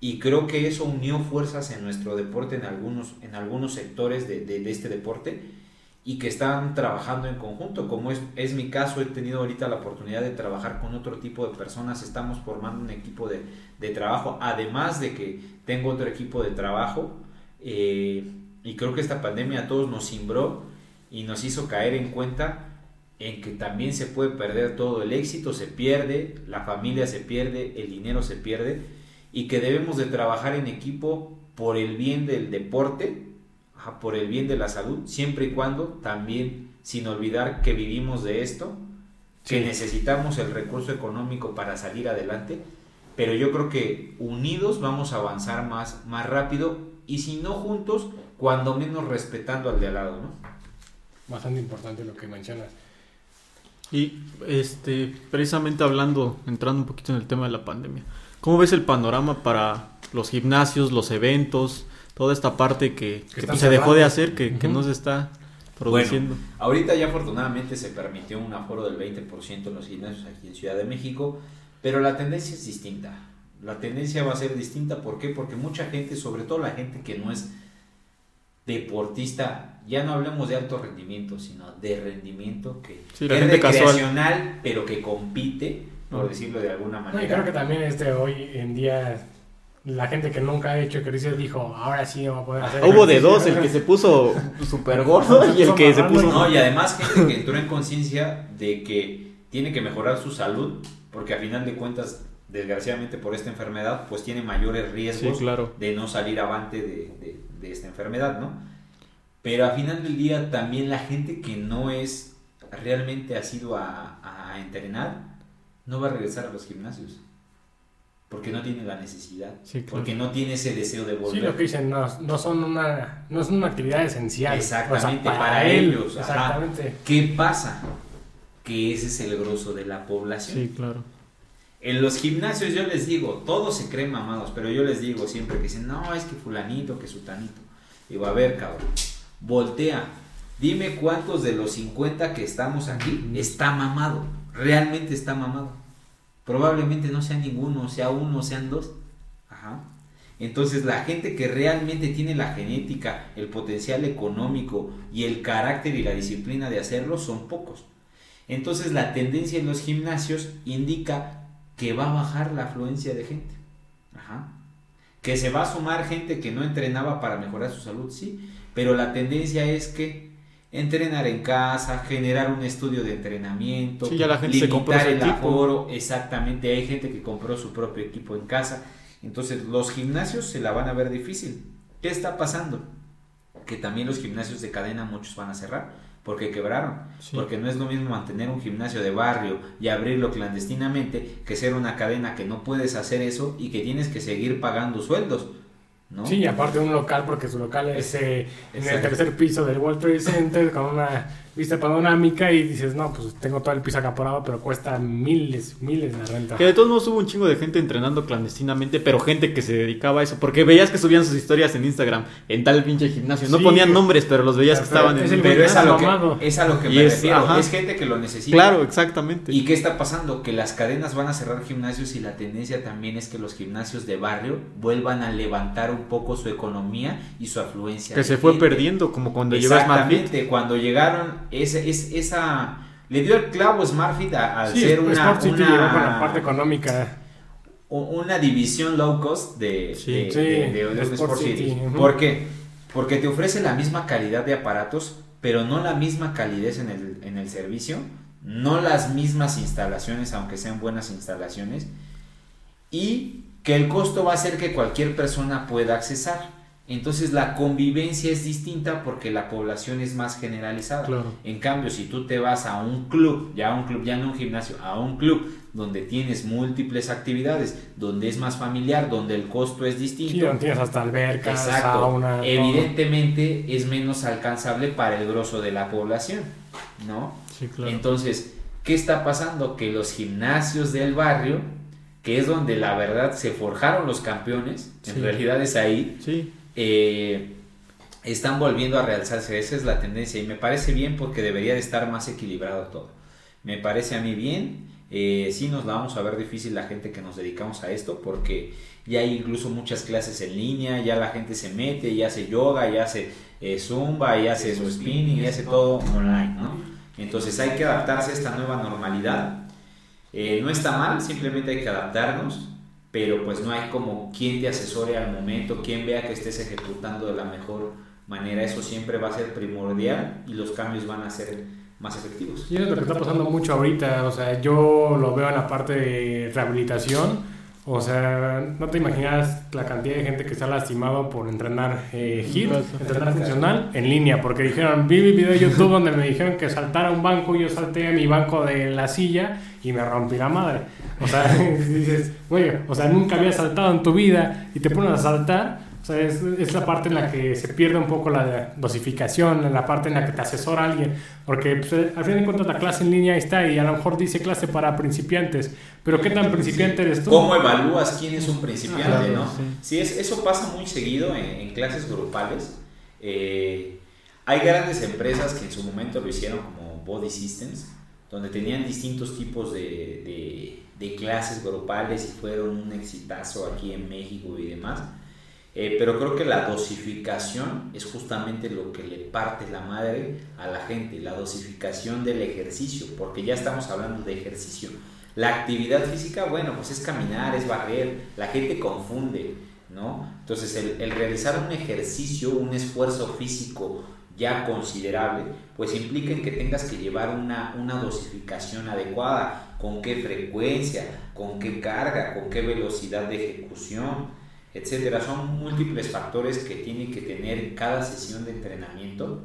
S3: Y creo que eso unió fuerzas en nuestro deporte, en algunos, en algunos sectores de, de, de este deporte, y que están trabajando en conjunto, como es, es, mi caso, he tenido ahorita la oportunidad de trabajar con otro tipo de personas, estamos formando un equipo de, de trabajo, además de que tengo otro equipo de trabajo, eh, y creo que esta pandemia a todos nos cimbró y nos hizo caer en cuenta en que también se puede perder todo, el éxito se pierde, la familia se pierde, el dinero se pierde, y que debemos de trabajar en equipo por el bien del deporte, por el bien de la salud, siempre y cuando también, sin olvidar que vivimos de esto, que sí. necesitamos el recurso económico para salir adelante, pero yo creo que unidos vamos a avanzar más, más rápido y si no juntos, cuando menos respetando al de al lado, ¿no?
S2: Bastante importante lo que mencionas.
S1: Y este, precisamente hablando, entrando un poquito en el tema de la pandemia, ¿cómo ves el panorama para los gimnasios, los eventos, toda esta parte que, que, que se dejó de hacer, que, uh -huh. que, no se está produciendo.
S3: Bueno, ahorita ya afortunadamente se permitió un aforo del 20% en los gimnasios aquí en Ciudad de México, pero la tendencia es distinta. La tendencia va a ser distinta, ¿por qué? Porque mucha gente, sobre todo la gente que no es deportista, ya no hablemos de alto rendimiento, sino de rendimiento que
S1: sí,
S3: es recreacional, casual. pero que compite, por decirlo de alguna manera.
S2: No, y creo que también este hoy en día la gente que nunca ha hecho ejercicio dijo, ahora sí va a poder hacer.
S1: Hubo de dos, el que se puso súper gordo y el que se puso.
S3: No, y además gente que entró en conciencia de que tiene que mejorar su salud, porque a final de cuentas, desgraciadamente por esta enfermedad, pues tiene mayores riesgos
S1: sí, claro.
S3: de no salir avante de, de, de esta enfermedad, ¿no? Pero a final del día, también la gente que no es realmente ha sido a, a entrenar, no va a regresar a los gimnasios porque no tiene la necesidad,
S1: sí, claro.
S3: porque no tiene ese deseo de volver.
S2: Sí, lo que dicen, no, no son una no son una actividad esencial.
S3: Exactamente, o sea, para, para, ellos. Exactamente. Ajá. ¿Qué pasa? Que ese es el grosso de la población.
S1: Sí, claro.
S3: En los gimnasios yo les digo, todos se creen mamados, pero yo les digo siempre que dicen, no, es que fulanito, que sutanito. Digo, a ver, cabrón, voltea, dime cuántos de los 50 que estamos aquí está mamado, realmente está mamado probablemente no sea ninguno, sea uno, sean dos. Ajá. Entonces la gente que realmente tiene la genética, el potencial económico y el carácter y la disciplina de hacerlo son pocos. Entonces la tendencia en los gimnasios indica que va a bajar la afluencia de gente. Ajá. Que se va a sumar gente que no entrenaba para mejorar su salud, sí, pero la tendencia es que entrenar en casa, generar un estudio de entrenamiento,
S1: sí, ya la gente limitar
S3: se compró el equipo. aforo, exactamente, hay gente que compró su propio equipo en casa, entonces los gimnasios se la van a ver difícil. ¿Qué está pasando? Que también los gimnasios de cadena muchos van a cerrar porque quebraron, sí. porque no es lo mismo mantener un gimnasio de barrio y abrirlo clandestinamente que ser una cadena que no puedes hacer eso y que tienes que seguir pagando sueldos ¿No?
S2: Sí, aparte un local, porque su local es eh, en el tercer piso del World Trade Center con una vista panorámica y dices, no, pues tengo todo el piso acaparado, pero cuesta miles, miles de renta.
S1: Que de todos modos hubo un chingo de gente entrenando clandestinamente, pero gente que se dedicaba a eso. Porque veías que subían sus historias en Instagram, en tal pinche gimnasio. No
S2: Sí.
S1: ponían nombres, pero los veías que estaban
S2: es
S1: en
S2: el
S3: Pero es a lo que, es a lo que me
S1: es-
S3: refiero.
S1: ajá.
S3: Es gente que lo necesita.
S1: Claro, exactamente.
S3: ¿Y qué está pasando? Que las cadenas van a cerrar gimnasios y la tendencia también es que los gimnasios de barrio vuelvan a levantar un poco su economía y su afluencia.
S1: que se fue perdiendo, como cuando llegó Smartfit.
S3: Exactamente, cuando llegaron, ese, es, esa... Le dio el clavo Smartfit a- al
S2: Sí,
S3: ser una,
S2: Sport City
S3: una-
S2: llegó con la parte económica.
S3: una división low cost de,
S1: Sí.
S3: de,
S2: Sí,
S3: de-
S2: Sport
S3: City.
S2: City.
S3: ¿Por qué? Porque te ofrece la misma calidad de aparatos, pero no la misma calidez en el, en el servicio, no las mismas instalaciones, aunque sean buenas instalaciones, y que el costo va a hacer que cualquier persona pueda accesar. Entonces la convivencia es distinta porque la población es más generalizada.
S1: Claro.
S3: En cambio, si tú te vas a un club, ya a un club, ya no un gimnasio, a un club donde tienes múltiples actividades, donde es más familiar, donde el costo es distinto.
S2: Sí, donde tienes hasta albercas,
S3: Exacto.
S2: sauna. todo.
S3: Evidentemente es menos alcanzable para el grosso de la población, ¿no?
S1: Sí, claro.
S3: Entonces, ¿qué está pasando? Que los gimnasios del barrio, que es donde la verdad se forjaron los campeones, en realidad es ahí,
S1: Sí,
S3: eh, están volviendo a realzarse. Esa es la tendencia y me parece bien porque debería de estar más equilibrado todo. Me parece a mí bien. Eh, sí nos la vamos a ver difícil la gente que nos dedicamos a esto porque ya hay incluso muchas clases en línea, ya la gente se mete, ya hace yoga, ya hace eh, zumba, ya hace su spinning, ya hace todo online, ¿no? Entonces hay que adaptarse a esta nueva normalidad. Eh, no está mal, simplemente hay que adaptarnos, pero pues no hay como quien te asesore al momento, quien vea que estés ejecutando de la mejor manera. Eso siempre va a ser primordial y los cambios van a ser más efectivos.
S2: Y es lo que está pasando mucho ahorita, o sea, yo lo veo en la parte de rehabilitación, o sea, no te imaginas la cantidad de gente que está lastimado por entrenar eh, HIIT, entrenar funcional en línea, porque dijeron, vi mi video de YouTube donde me dijeron que saltara un banco, yo salté a mi banco de la silla y me rompí la madre. O sea, dices, güey, o sea, nunca había saltado en tu vida y te pones a saltar. O sea, es, es la parte en la que se pierde un poco la dosificación, la parte en la que te asesora alguien. Porque pues, al fin de cuentas la clase en línea está y a lo mejor dice clase para principiantes. Pero ¿qué tan principiante eres tú?
S3: ¿Cómo evalúas quién es un principiante,
S1: Claro,
S3: no?
S1: sí.
S3: Sí, es, eso pasa muy seguido en, en clases grupales. Eh, hay grandes empresas que en su momento lo hicieron como Body Systems, donde tenían distintos tipos de, de- de clases grupales y fueron un exitazo aquí en México y demás. Eh, pero creo que la dosificación es justamente lo que le parte la madre a la gente, la dosificación del ejercicio, porque ya estamos hablando de ejercicio. La actividad física, bueno, pues es caminar, es barrer, la gente confunde, ¿no? Entonces el, el realizar un ejercicio, un esfuerzo físico ya considerable, pues implica en que tengas que llevar una, una dosificación adecuada, con qué frecuencia, con qué carga, con qué velocidad de ejecución, etcétera. Son múltiples factores que tiene que tener cada sesión de entrenamiento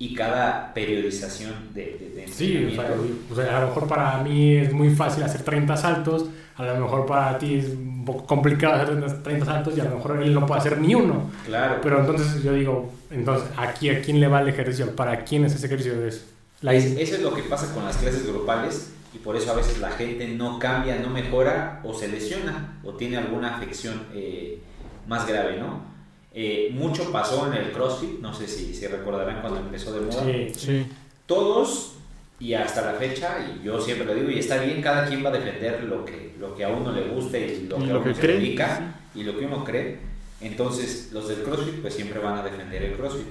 S3: y cada periodización de, de- de
S2: Sí, o
S3: entrenamiento.
S2: sea, o sea, a lo mejor para mí es muy fácil hacer 30 saltos, a lo mejor para ti es un poco complicado hacer 30 saltos y a lo mejor él no puede hacer ni uno.
S3: Claro.
S2: Pero entonces yo digo, entonces, ¿aquí a quién le va el ejercicio? ¿Para quién es ese ejercicio? Es la
S3: Es- eso es lo que pasa con las clases grupales y por eso a veces la gente no cambia, no mejora o se lesiona o tiene alguna afección eh, más grave, ¿no? Eh, mucho pasó en el CrossFit, no sé si se recordarán cuando empezó de moda.
S2: Sí.
S1: Sí.
S3: Todos y hasta la fecha, y yo siempre lo digo, y está bien, cada quien va a defender lo que, lo que a uno le guste y lo que a uno
S1: que
S3: se
S1: cree,
S3: dedica y lo que uno cree. Entonces, los del CrossFit pues siempre van a defender el CrossFit.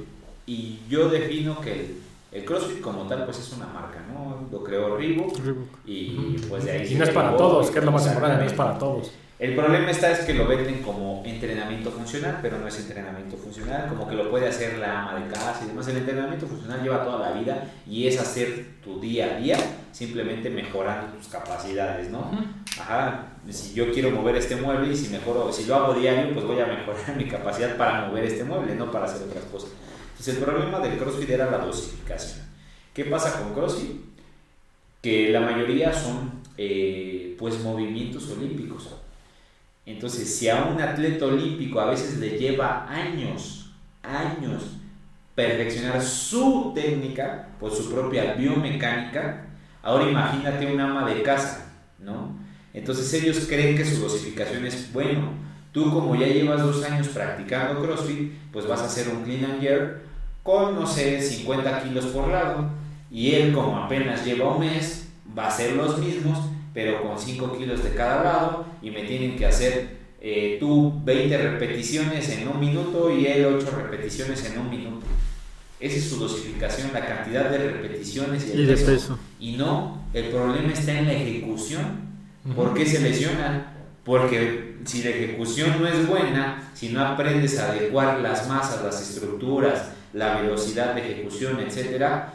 S3: Y yo defino que el, el CrossFit como tal pues es una marca, ¿no? Lo creó Reebok y pues de ahí
S2: Y no es para todos, que es lo más importante, no es para todos.
S3: El problema está es que lo venden como entrenamiento funcional, pero no es entrenamiento funcional, como que lo puede hacer la ama de casa y demás. El entrenamiento funcional lleva toda la vida y es hacer tu día a día, simplemente mejorando tus capacidades, ¿no? Ajá, si yo quiero mover este mueble y si mejoro, si lo hago diario, pues voy a mejorar mi capacidad para mover este mueble, no para hacer otras cosas. Entonces el problema del CrossFit era la dosificación. ¿Qué pasa con CrossFit? Que la mayoría son eh, pues movimientos olímpicos. Entonces, si a un atleta olímpico a veces le lleva años, años perfeccionar su técnica por su propia biomecánica, ahora imagínate un ama de casa, ¿no? Entonces ellos creen que su dosificación es bueno. Tú como ya llevas dos años practicando CrossFit, pues vas a hacer un clean and jerk con, no sé, 50 kilos por lado. Y él como apenas lleva un mes, va a hacer los mismos, con 5 kilos de cada lado y me tienen que hacer eh, tú 20 repeticiones en un minuto y él 8 repeticiones en un minuto. Esa es su dosificación, la cantidad de repeticiones y el peso. Y no, el problema está en la ejecución. ¿Por qué se lesionan? Porque si la ejecución no es buena, si no aprendes a adecuar las masas, las estructuras, la velocidad de ejecución, etcétera,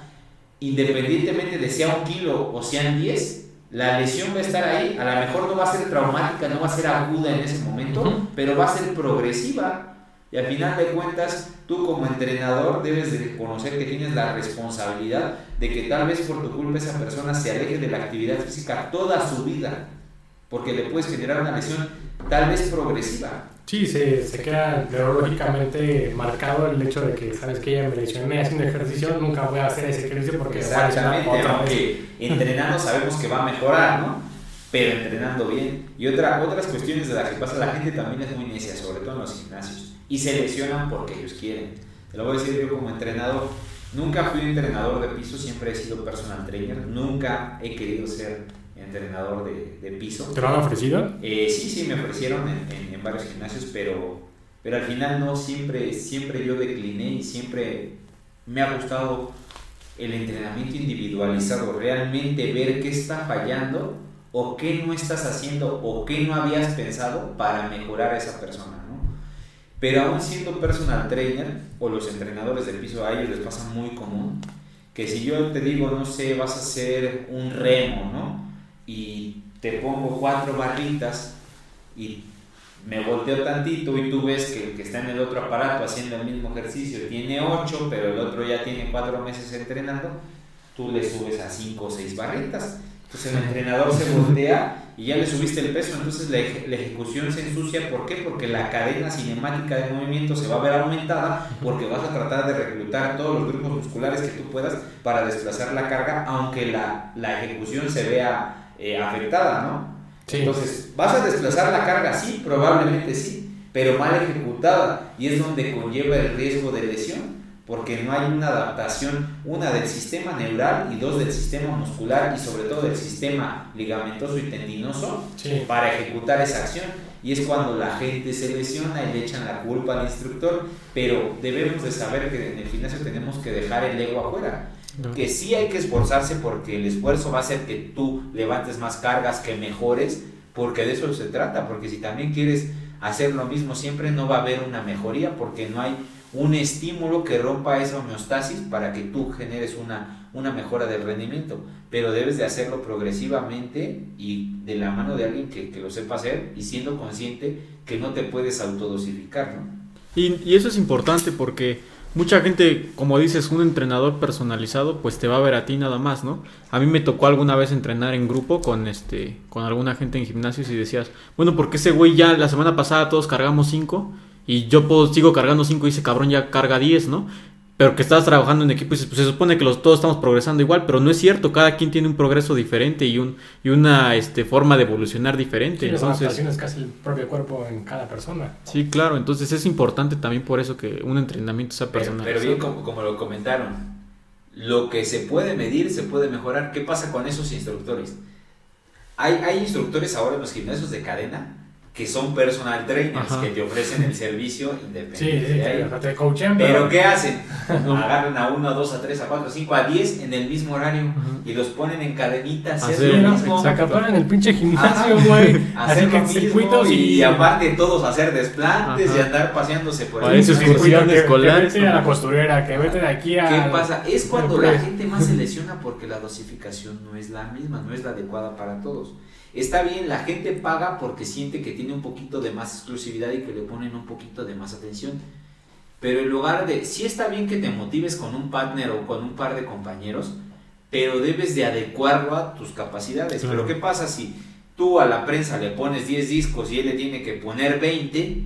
S3: independientemente de sea un kilo o sean 10, la lesión va a estar ahí. A lo mejor no va a ser traumática, no va a ser aguda en ese momento, pero va a ser progresiva. Y al final de cuentas, tú como entrenador debes de conocer que tienes la responsabilidad de que tal vez por tu culpa esa persona se aleje de la actividad física toda su vida, porque le puedes generar una lesión tal vez progresiva.
S2: Sí, se, se queda neurológicamente marcado el hecho de que, sabes que ya me lesioné haciendo ejercicio, nunca voy a hacer ese ejercicio porque
S3: Exactamente, aunque entrenando sabemos que va a mejorar, ¿no? Pero entrenando bien. Y otra, otras cuestiones de las que pasa la gente también es muy necia, sobre todo en los gimnasios. Y se lesionan porque ellos quieren. Te lo voy a decir yo como entrenador. Nunca fui entrenador de piso, siempre he sido personal trainer. Nunca he querido ser entrenador de, de piso.
S2: ¿Te lo han ofrecido?
S3: Eh, sí, sí, me ofrecieron en, en, varios gimnasios, pero, pero al final no, siempre, siempre yo decliné y siempre me ha gustado el entrenamiento individualizado, realmente ver qué está fallando o qué no estás haciendo o qué no habías pensado para mejorar a esa persona, ¿no? Pero aún siendo personal trainer o los entrenadores de piso, a ellos les pasa muy común que si yo te digo, no sé, vas a hacer un remo, ¿no? Y te pongo cuatro barritas y me volteo tantito y tú ves que el que está en el otro aparato haciendo el mismo ejercicio tiene ocho, pero el otro ya tiene cuatro meses entrenando, tú le subes a cinco o seis barritas. Entonces el entrenador se voltea y ya le subiste el peso, entonces la, la, ejecución se ensucia. ¿Por qué? Porque la cadena cinemática de movimiento se va a ver aumentada porque vas a tratar de reclutar todos los grupos musculares que tú puedas para desplazar la carga, aunque la, la ejecución se vea eh, afectada, ¿no? Entonces, ¿vas a desplazar la carga? Sí, probablemente sí, pero mal ejecutada y es donde conlleva el riesgo de lesión porque no hay una adaptación, una del sistema neural y dos del sistema muscular y sobre todo del sistema ligamentoso y tendinoso para ejecutar esa acción. Y es cuando la gente se lesiona y le echan la culpa al instructor, pero debemos de saber que en el gimnasio tenemos que dejar el ego afuera que sí hay que esforzarse porque el esfuerzo va a hacer que tú levantes más cargas, que mejores, porque de eso se trata, porque si también quieres hacer lo mismo siempre no va a haber una mejoría porque no hay un estímulo que rompa esa homeostasis para que tú generes una, una mejora del rendimiento, pero debes de hacerlo progresivamente y de la mano de alguien que, que lo sepa hacer y siendo consciente que no te puedes autodosificar, ¿no?
S1: Y, y eso es importante porque mucha gente, como dices, un entrenador personalizado, pues te va a ver a ti nada más, ¿no? A mí me tocó alguna vez entrenar en grupo con este, con alguna gente en gimnasios y decías, bueno, porque ese güey ya la semana pasada todos cargamos 5 y yo puedo, sigo cargando 5 y ese cabrón ya carga 10, ¿no? Pero que estás trabajando en equipo y pues se supone que los, todos estamos progresando igual, pero no es cierto, cada quien tiene un progreso diferente y, un, y una este, forma de evolucionar diferente.
S2: Sí, entonces, es casi el propio cuerpo en cada persona.
S1: Sí, claro, entonces es importante también por eso que un entrenamiento sea personal.
S3: Pero, bien, como, como lo comentaron, lo que se puede medir se puede mejorar. ¿Qué pasa con esos instructores? Hay, hay instructores ahora en los gimnasios de cadena que son personal trainers que te ofrecen el servicio independiente.
S2: Sí, sí, te coachan,
S3: pero... ¿qué hacen? Agarran a 1, a 2, a 3, a 4, a 5, a 10 en el mismo horario y los ponen en cadenitas.
S2: Hacer lo mismo. Se acaparan el pinche gimnasio, güey.
S3: Hacer lo mismo y, y, aparte todos hacer desplantes y andar paseándose por
S1: ahí. excursiones escolares.
S2: Que vete a la costurera, que vete de aquí a...
S3: ¿Qué pasa? Es cuando la gente más se lesiona porque la dosificación no es la misma, no es la adecuada para todos. Está bien, la gente paga porque siente que tiene un poquito de más exclusividad y que le ponen un poquito de más atención. Pero en lugar de, sí está bien que te motives con un partner o con un par de compañeros, pero debes de adecuarlo a tus capacidades. Pero ¿qué pasa si tú a la prensa le pones 10 discos y él le tiene que poner 20?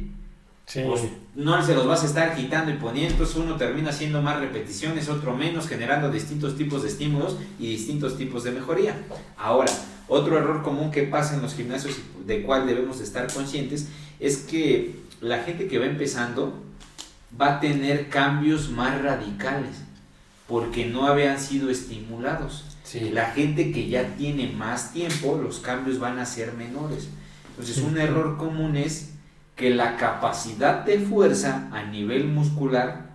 S3: Pues no se los vas a estar quitando y poniendo, entonces uno termina haciendo más repeticiones, otro menos, generando distintos tipos de estímulos y distintos tipos de mejoría. Ahora, otro error común que pasa en los gimnasios de cual debemos estar conscientes es que la gente que va empezando va a tener cambios más radicales porque no habían sido estimulados. La gente que ya tiene más tiempo, los cambios van a ser menores. Entonces, un error común es que la capacidad de fuerza a nivel muscular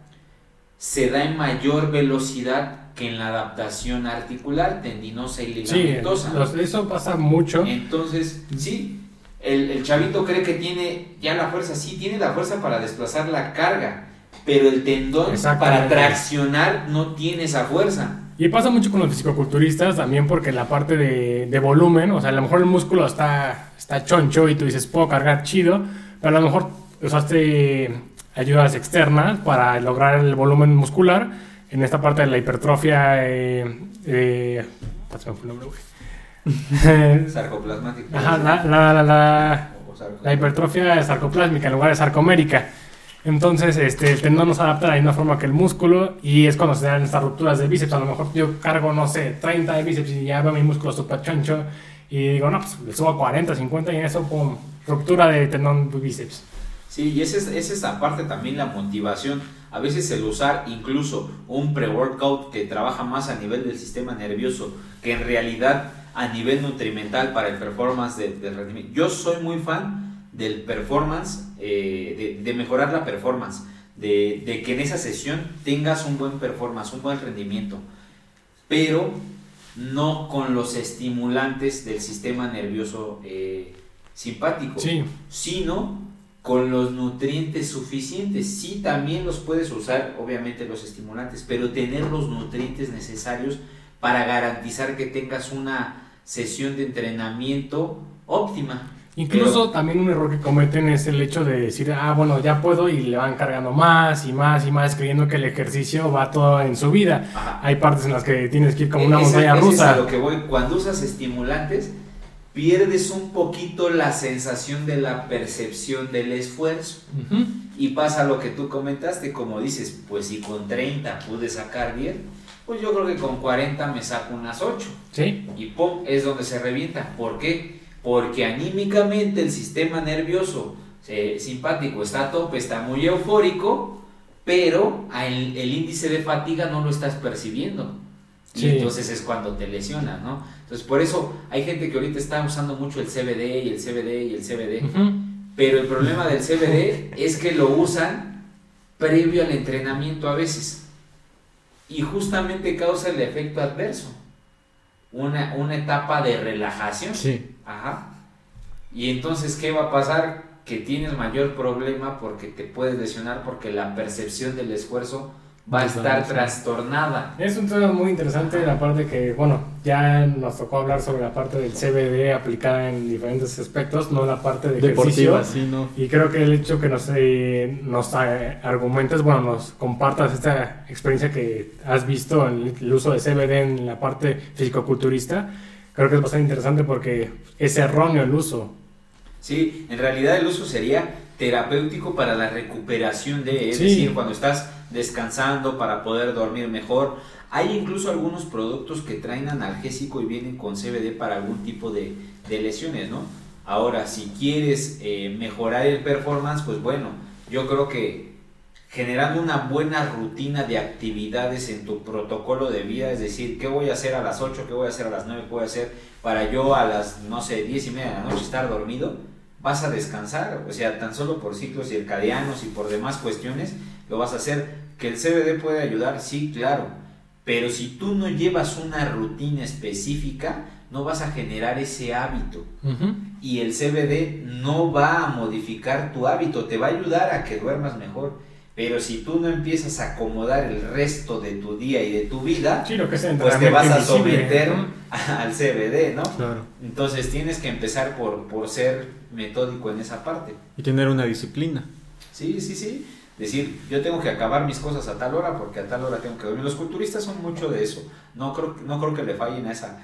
S3: se da en mayor velocidad que en la adaptación articular, tendinosa y ligamentosa.
S2: Sí, eso pasa mucho.
S3: Entonces, sí, el, el, chavito cree que tiene ya la fuerza, sí, tiene la fuerza para desplazar la carga, pero el tendón para traccionar no tiene esa fuerza.
S2: Y pasa mucho con los fisicoculturistas también porque la parte de, de volumen, o sea, a lo mejor el músculo está, está choncho y tú dices, puedo cargar chido, pero a lo mejor usaste ayudas externas para lograr el volumen muscular. En esta parte de la hipertrofia, eh, eh,
S3: sarcoplasmática.
S2: Ajá, la, la, la, la, hipertrofia sarcoplásmica en lugar de sarcomérica. Entonces, este, el tendón no se adapta de la misma forma que el músculo y es cuando se dan estas rupturas de bíceps. A lo mejor yo cargo, no sé, 30 de bíceps y ya veo mi músculo súper choncho y digo, no, pues le subo a 40, 50 y en eso, pum, ruptura de tendón bíceps.
S3: Sí, y esa es, esa es aparte también la motivación. A veces el usar incluso un pre-workout que trabaja más a nivel del sistema nervioso que en realidad a nivel nutrimental para el performance del de rendimiento. Yo soy muy fan del performance, eh, de, mejorar la performance, de, de que en esa sesión tengas un buen performance, un buen rendimiento, pero no con los estimulantes del sistema nervioso eh, simpático, sino con los nutrientes suficientes. Sí, también los puedes usar, obviamente, los estimulantes, pero tener los nutrientes necesarios para garantizar que tengas una sesión de entrenamiento óptima.
S2: Incluso también un error que cometen es el hecho de decir, ah, bueno, ya puedo y le van cargando más y más y más, creyendo que el ejercicio va todo en su vida. Hay partes en las que tienes que ir como una montaña rusa.
S3: lo que voy. Cuando usas estimulantes, pierdes un poquito la sensación de la percepción del esfuerzo. Y pasa lo que tú comentaste, como dices, pues si con 30 pude sacar 10, pues yo creo que con 40 me saco unas 8.
S2: ¿Sí?
S3: Y pum, es donde se revienta. ¿Por qué? Porque anímicamente el sistema nervioso eh, simpático está a tope, está muy eufórico, pero el, el índice de fatiga no lo estás percibiendo. Y entonces es cuando te lesiona, ¿no? Entonces por eso hay gente que ahorita está usando mucho el CBD y el CBD y el CBD. Pero el problema del CBD es que lo usan previo al entrenamiento a veces. Y justamente causa el efecto adverso. Una, una etapa de relajación.
S2: Sí.
S3: Ajá. Y entonces, ¿qué va a pasar? Que tienes mayor problema porque te puedes lesionar porque la percepción del esfuerzo va a estar trastornada.
S2: Es un tema muy interesante la parte que, bueno, ya nos tocó hablar sobre la parte del CBD aplicada en diferentes aspectos, no la parte de Deportiva,
S1: sí, no.
S2: Y creo que el hecho que nos, eh, nos eh, argumentes, bueno, nos compartas esta experiencia que has visto en el uso de CBD en la parte fisicoculturista, creo que es bastante interesante porque es erróneo el uso.
S3: Sí, en realidad el uso sería terapéutico para la recuperación de, es decir, cuando estás descansando para poder dormir mejor. Hay incluso algunos productos que traen analgésico y vienen con CBD para algún tipo de, lesiones, ¿no? Ahora, si quieres eh, mejorar el performance, pues bueno, yo creo que generando una buena rutina de actividades en tu protocolo de vida, es decir, qué voy a hacer a las 8, qué voy a hacer a las 9, qué voy a hacer para yo a las, no sé, 10 y media de la noche estar dormido, vas a descansar, o sea, tan solo por ciclos circadianos y por demás cuestiones, lo vas a hacer. Que el CBD puede ayudar, sí, claro, pero si tú no llevas una rutina específica, no vas a generar ese hábito. Y el CBD no va a modificar tu hábito, te va a ayudar a que duermas mejor. Pero si tú no empiezas a acomodar el resto de tu día y de tu vida, pues te vas a someter al CBD, ¿no? Entonces tienes que empezar por, por ser metódico en esa parte.
S1: Y tener una disciplina.
S3: Sí, sí, sí decir, yo tengo que acabar mis cosas a tal hora porque a tal hora tengo que dormir. Los culturistas son mucho de eso. No creo, no creo que le fallen a esa,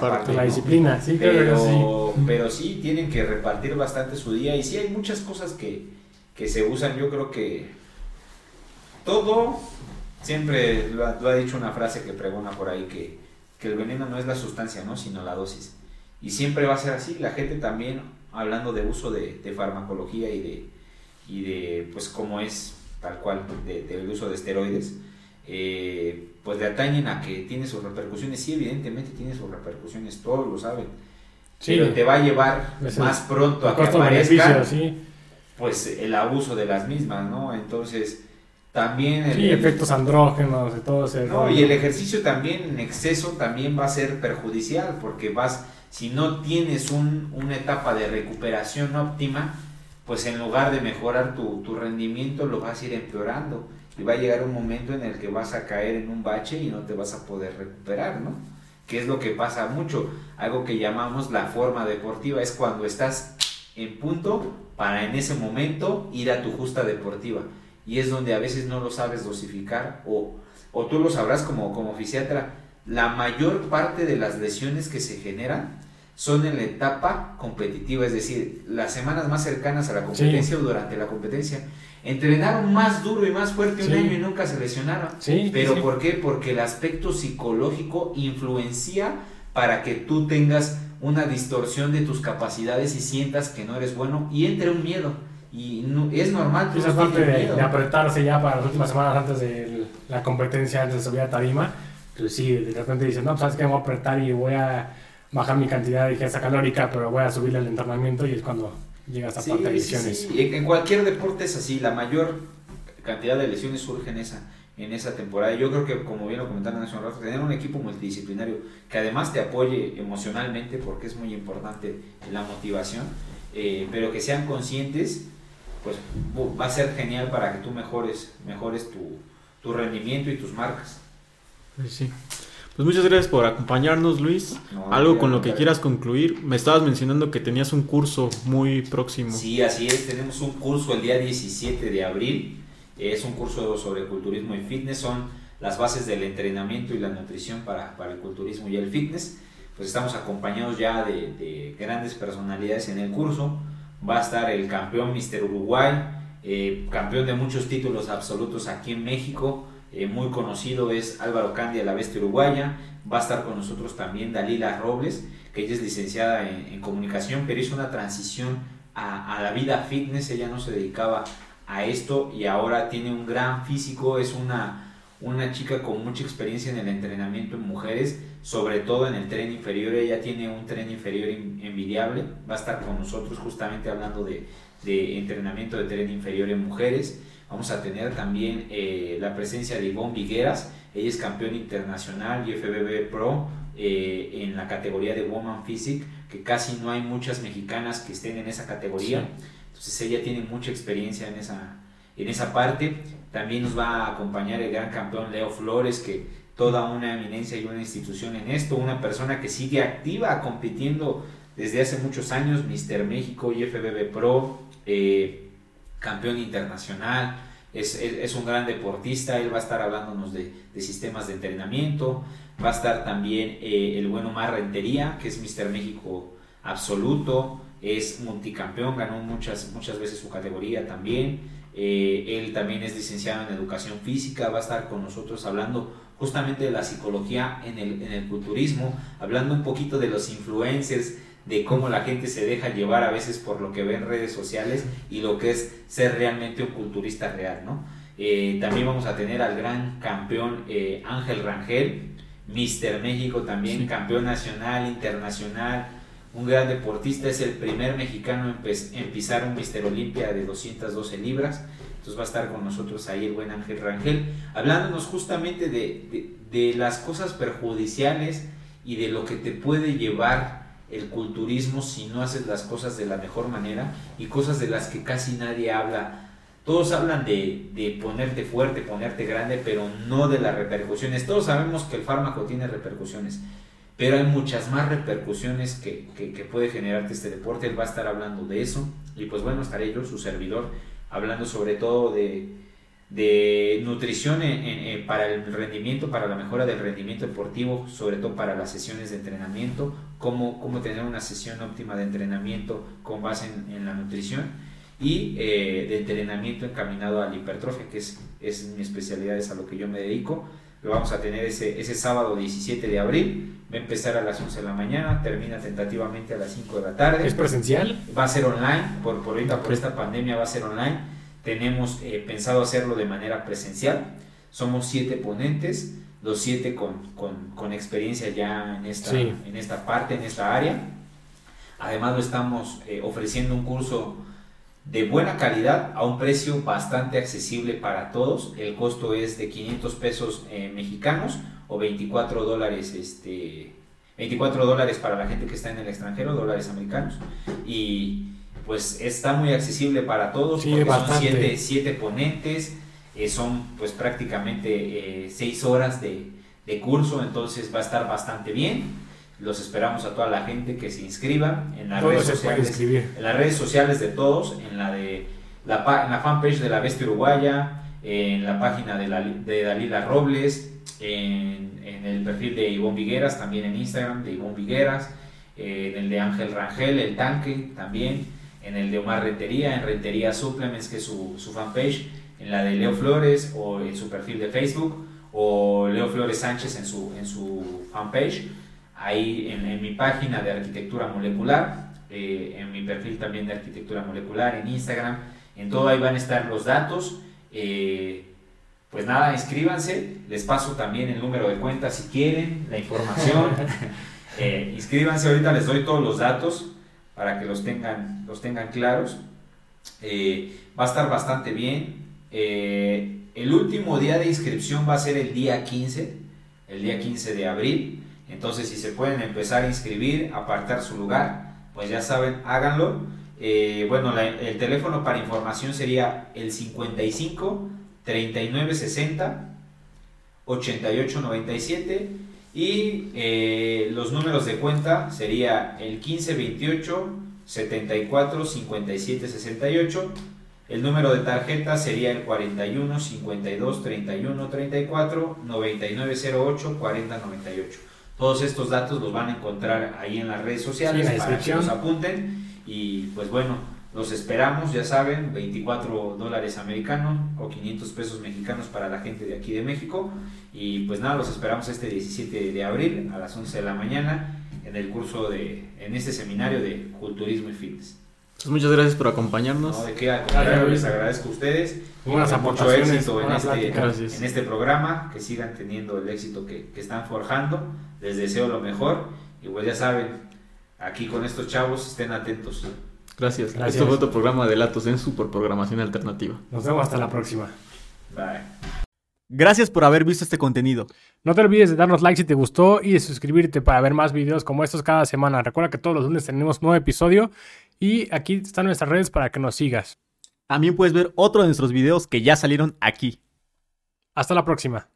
S3: parte.
S2: La disciplina, sí,
S3: pero, sí. pero sí tienen que repartir bastante su día y sí hay muchas cosas que, que se usan, yo creo que todo, siempre lo ha, dicho una frase que pregona por ahí, que, que, el veneno no es la sustancia, ¿no? sino la dosis. Y siempre va a ser así. La gente también, hablando de uso de, de farmacología y de, y de, pues, cómo es tal cual, del uso de esteroides, eh, pues le atañen a que tiene sus repercusiones. Sí, evidentemente tiene sus repercusiones, todos lo saben. pero te va a llevar más pronto a que aparezca, pues, el abuso de las mismas, ¿no? Entonces, también...
S2: El, sí, efectos andrógenos y todo eso.
S3: No, y el ejercicio también en exceso también va a ser perjudicial, porque vas, si no tienes un, una etapa de recuperación óptima, pues en lugar de mejorar tu, tu rendimiento, lo vas a ir empeorando y va a llegar un momento en el que vas a caer en un bache y no te vas a poder recuperar, ¿no? Que es lo que pasa mucho. Algo que llamamos la forma deportiva es cuando estás en punto para en ese momento ir a tu justa deportiva. Y es donde a veces no lo sabes dosificar o, o tú lo sabrás como, como fisiatra. La mayor parte de las lesiones que se generan son en la etapa competitiva, es decir, las semanas más cercanas a la competencia o durante la competencia. Entrenaron más duro y más fuerte un año y nunca se lesionaron. Pero ¿por qué? Porque el aspecto psicológico influencia para que tú tengas una distorsión de tus capacidades y sientas que no eres bueno y entre un miedo. Y es normal.
S2: Esa parte de, apretarse ya para las últimas semanas antes de la competencia, antes de subir a tarima, pues sí, de repente dicen, no, pues, sabes que voy a apretar y voy a bajar mi cantidad de ingesta calórica, pero voy a subir el entrenamiento y es cuando llega esta parte de lesiones.
S3: Sí, En cualquier deporte es así, la mayor cantidad de lesiones surge en esa, en esa temporada. Yo creo que, como bien lo comentaron hace un rato, tener un equipo multidisciplinario que además te apoye emocionalmente, porque es muy importante la motivación, eh, pero que sean conscientes, pues va a ser genial para que tú mejores, mejores tu, tu rendimiento y tus marcas.
S1: Sí. Pues muchas gracias por acompañarnos, Luis. Algo con lo que quieras concluir. Me estabas mencionando que tenías un curso muy próximo.
S3: Sí, así es. Tenemos un curso el día 17 de abril. Es un curso sobre culturismo y fitness. Son las bases del entrenamiento y la nutrición para, para el culturismo y el fitness. Pues estamos acompañados ya de, de grandes personalidades en el curso. Va a estar el campeón Mister Uruguay, eh, campeón de muchos títulos absolutos aquí en México eh, muy conocido es Álvaro Candia, la bestia uruguaya. Va a estar con nosotros también Dalila Robles, que ella es licenciada en, comunicación, pero hizo una transición a, la vida fitness. Ella no se dedicaba a esto y ahora tiene un gran físico. Es una, una chica con mucha experiencia en el entrenamiento en mujeres, sobre todo en el tren inferior. Ella tiene un tren inferior envidiable. Va a estar con nosotros justamente hablando de, de entrenamiento de tren inferior en mujeres. Vamos a tener también eh, la presencia de Ivonne Vigueras, ella es campeón internacional y FBB Pro eh, en la categoría de Woman Physique, que casi no hay muchas mexicanas que estén en esa categoría. Entonces ella tiene mucha experiencia en esa, en esa parte. También nos va a acompañar el gran campeón Leo Flores, que toda una eminencia y una institución en esto, una persona que sigue activa compitiendo desde hace muchos años, Mister México y FBB Pro. Eh, campeón internacional, es, un gran deportista, él va a estar hablándonos de, sistemas de entrenamiento, va a estar también eh, el bueno Mar Rentería, que es Mister México absoluto, es multicampeón, ganó muchas, muchas veces su categoría también, eh, él también es licenciado en educación física, va a estar con nosotros hablando justamente de la psicología en el, en el culturismo, hablando un poquito de los influencers, de cómo la gente se deja llevar a veces por lo que ve en redes sociales y lo que es ser realmente un culturista real, ¿no? Eh, también vamos a tener al gran campeón eh, Ángel Rangel, Mister México también, campeón nacional, internacional, un gran deportista, es el primer mexicano en, pisar un Mister Olimpia de 212 libras, entonces va a estar con nosotros ahí el buen Ángel Rangel, hablándonos justamente de, de las cosas perjudiciales y de lo que te puede llevar el culturismo si no haces las cosas de la mejor manera y cosas de las que casi nadie habla. Todos hablan de, ponerte fuerte, ponerte grande, pero no de las repercusiones. Todos sabemos que el fármaco tiene repercusiones, pero hay muchas más repercusiones que, que puede generarte este deporte. Él va a estar hablando de eso y pues bueno, estaré yo, su servidor, hablando sobre todo de, de nutrición para el rendimiento, para la mejora del rendimiento deportivo, sobre todo para las sesiones de entrenamiento, cómo, cómo tener una sesión óptima de entrenamiento con base en, la nutrición. y eh, de entrenamiento encaminado a la hipertrofia, que es, es mi especialidad, es a lo que yo me dedico. Lo vamos a tener ese, ese sábado 17 de abril. Va a empezar a las 11 de la mañana, termina tentativamente a las 5 de la tarde.
S2: ¿Es presencial?
S3: Va a ser online, por, por ahorita, por esta pandemia va a ser online. Tenemos eh, pensado hacerlo de manera presencial. Somos siete ponentes, los siete con, con, con experiencia ya en esta,
S2: Sí.
S3: en esta parte, en esta área. Además lo estamos eh, ofreciendo un curso de buena calidad a un precio bastante accesible para todos. El costo es de 500 pesos eh, mexicanos o 24 dólares, este, 24 dólares para la gente que está en el extranjero, dólares americanos. Y pues está muy accesible para todos
S2: Sí,
S3: porque
S2: bastante.
S3: son siete, siete ponentes, eh, son pues prácticamente eh, seis horas de, de curso, entonces va a estar bastante bien. Los esperamos a toda la gente que se inscriba en las
S2: Todos
S3: redes sociales en las redes sociales de todos, en la de la, en la fanpage de la Bestia Uruguaya, en la página de, la, de Dalila Robles, en, en el perfil de Ivonne Vigueras, también en Instagram de Ivonne Vigueras, eh, en el de Ángel Rangel, el tanque también, en el de Omar Rentería, en Rentería Supplements, que es su, su fanpage, en la de Leo Flores o en su perfil de Facebook, o Leo Flores Sánchez en su, en su fanpage ahí en, en mi página de arquitectura molecular, eh, en mi perfil también de arquitectura molecular, en Instagram, en todo ahí van a estar los datos. eh, pues nada, inscríbanse, les paso también el número de cuenta si quieren, la información. Eh, inscríbanse, ahorita les doy todos los datos para que los tengan, los tengan claros. Eh, va a estar bastante bien. Eh, el último día de inscripción va a ser el día 15, el día 15 de abril. Entonces, si se pueden empezar a inscribir, apartar su lugar, pues ya saben, háganlo. Eh, bueno, el teléfono para información sería el 55 39 60 88 97 y eh, los números de cuenta sería el 15 28 74 57 68 el número de tarjeta sería el 41 52 31 34 99 08 40 98 todos estos datos los van a encontrar ahí en las redes sociales
S2: Sí, la
S3: para que los apunten. Y pues bueno los esperamos ya saben 24 dólares americanos o 500 pesos mexicanos para la gente de aquí de México y pues nada los esperamos este 17 de abril a las 11 de la mañana en el curso de en este seminario de culturismo y fitness
S1: Pues muchas gracias por acompañarnos.
S3: no, de qué contrario, les agradezco a ustedes
S2: Unas
S3: Mucho éxito en este.
S1: Gracias.
S3: en este programa, que sigan teniendo el éxito que, que están forjando. Les deseo lo mejor y pues ya saben, aquí con estos chavos estén atentos.
S1: Gracias.
S2: Gracias.
S1: Esto fue otro programa de Latos en su por programación alternativa.
S2: Nos vemos hasta la próxima.
S3: Bye.
S1: Gracias por haber visto este contenido.
S2: No te olvides de darnos like si te gustó y de suscribirte para ver más videos como estos cada semana. Recuerda que todos los lunes tenemos nuevo episodio y aquí están nuestras redes para que nos sigas.
S1: También puedes ver otro de nuestros videos que ya salieron aquí.
S2: Hasta la próxima.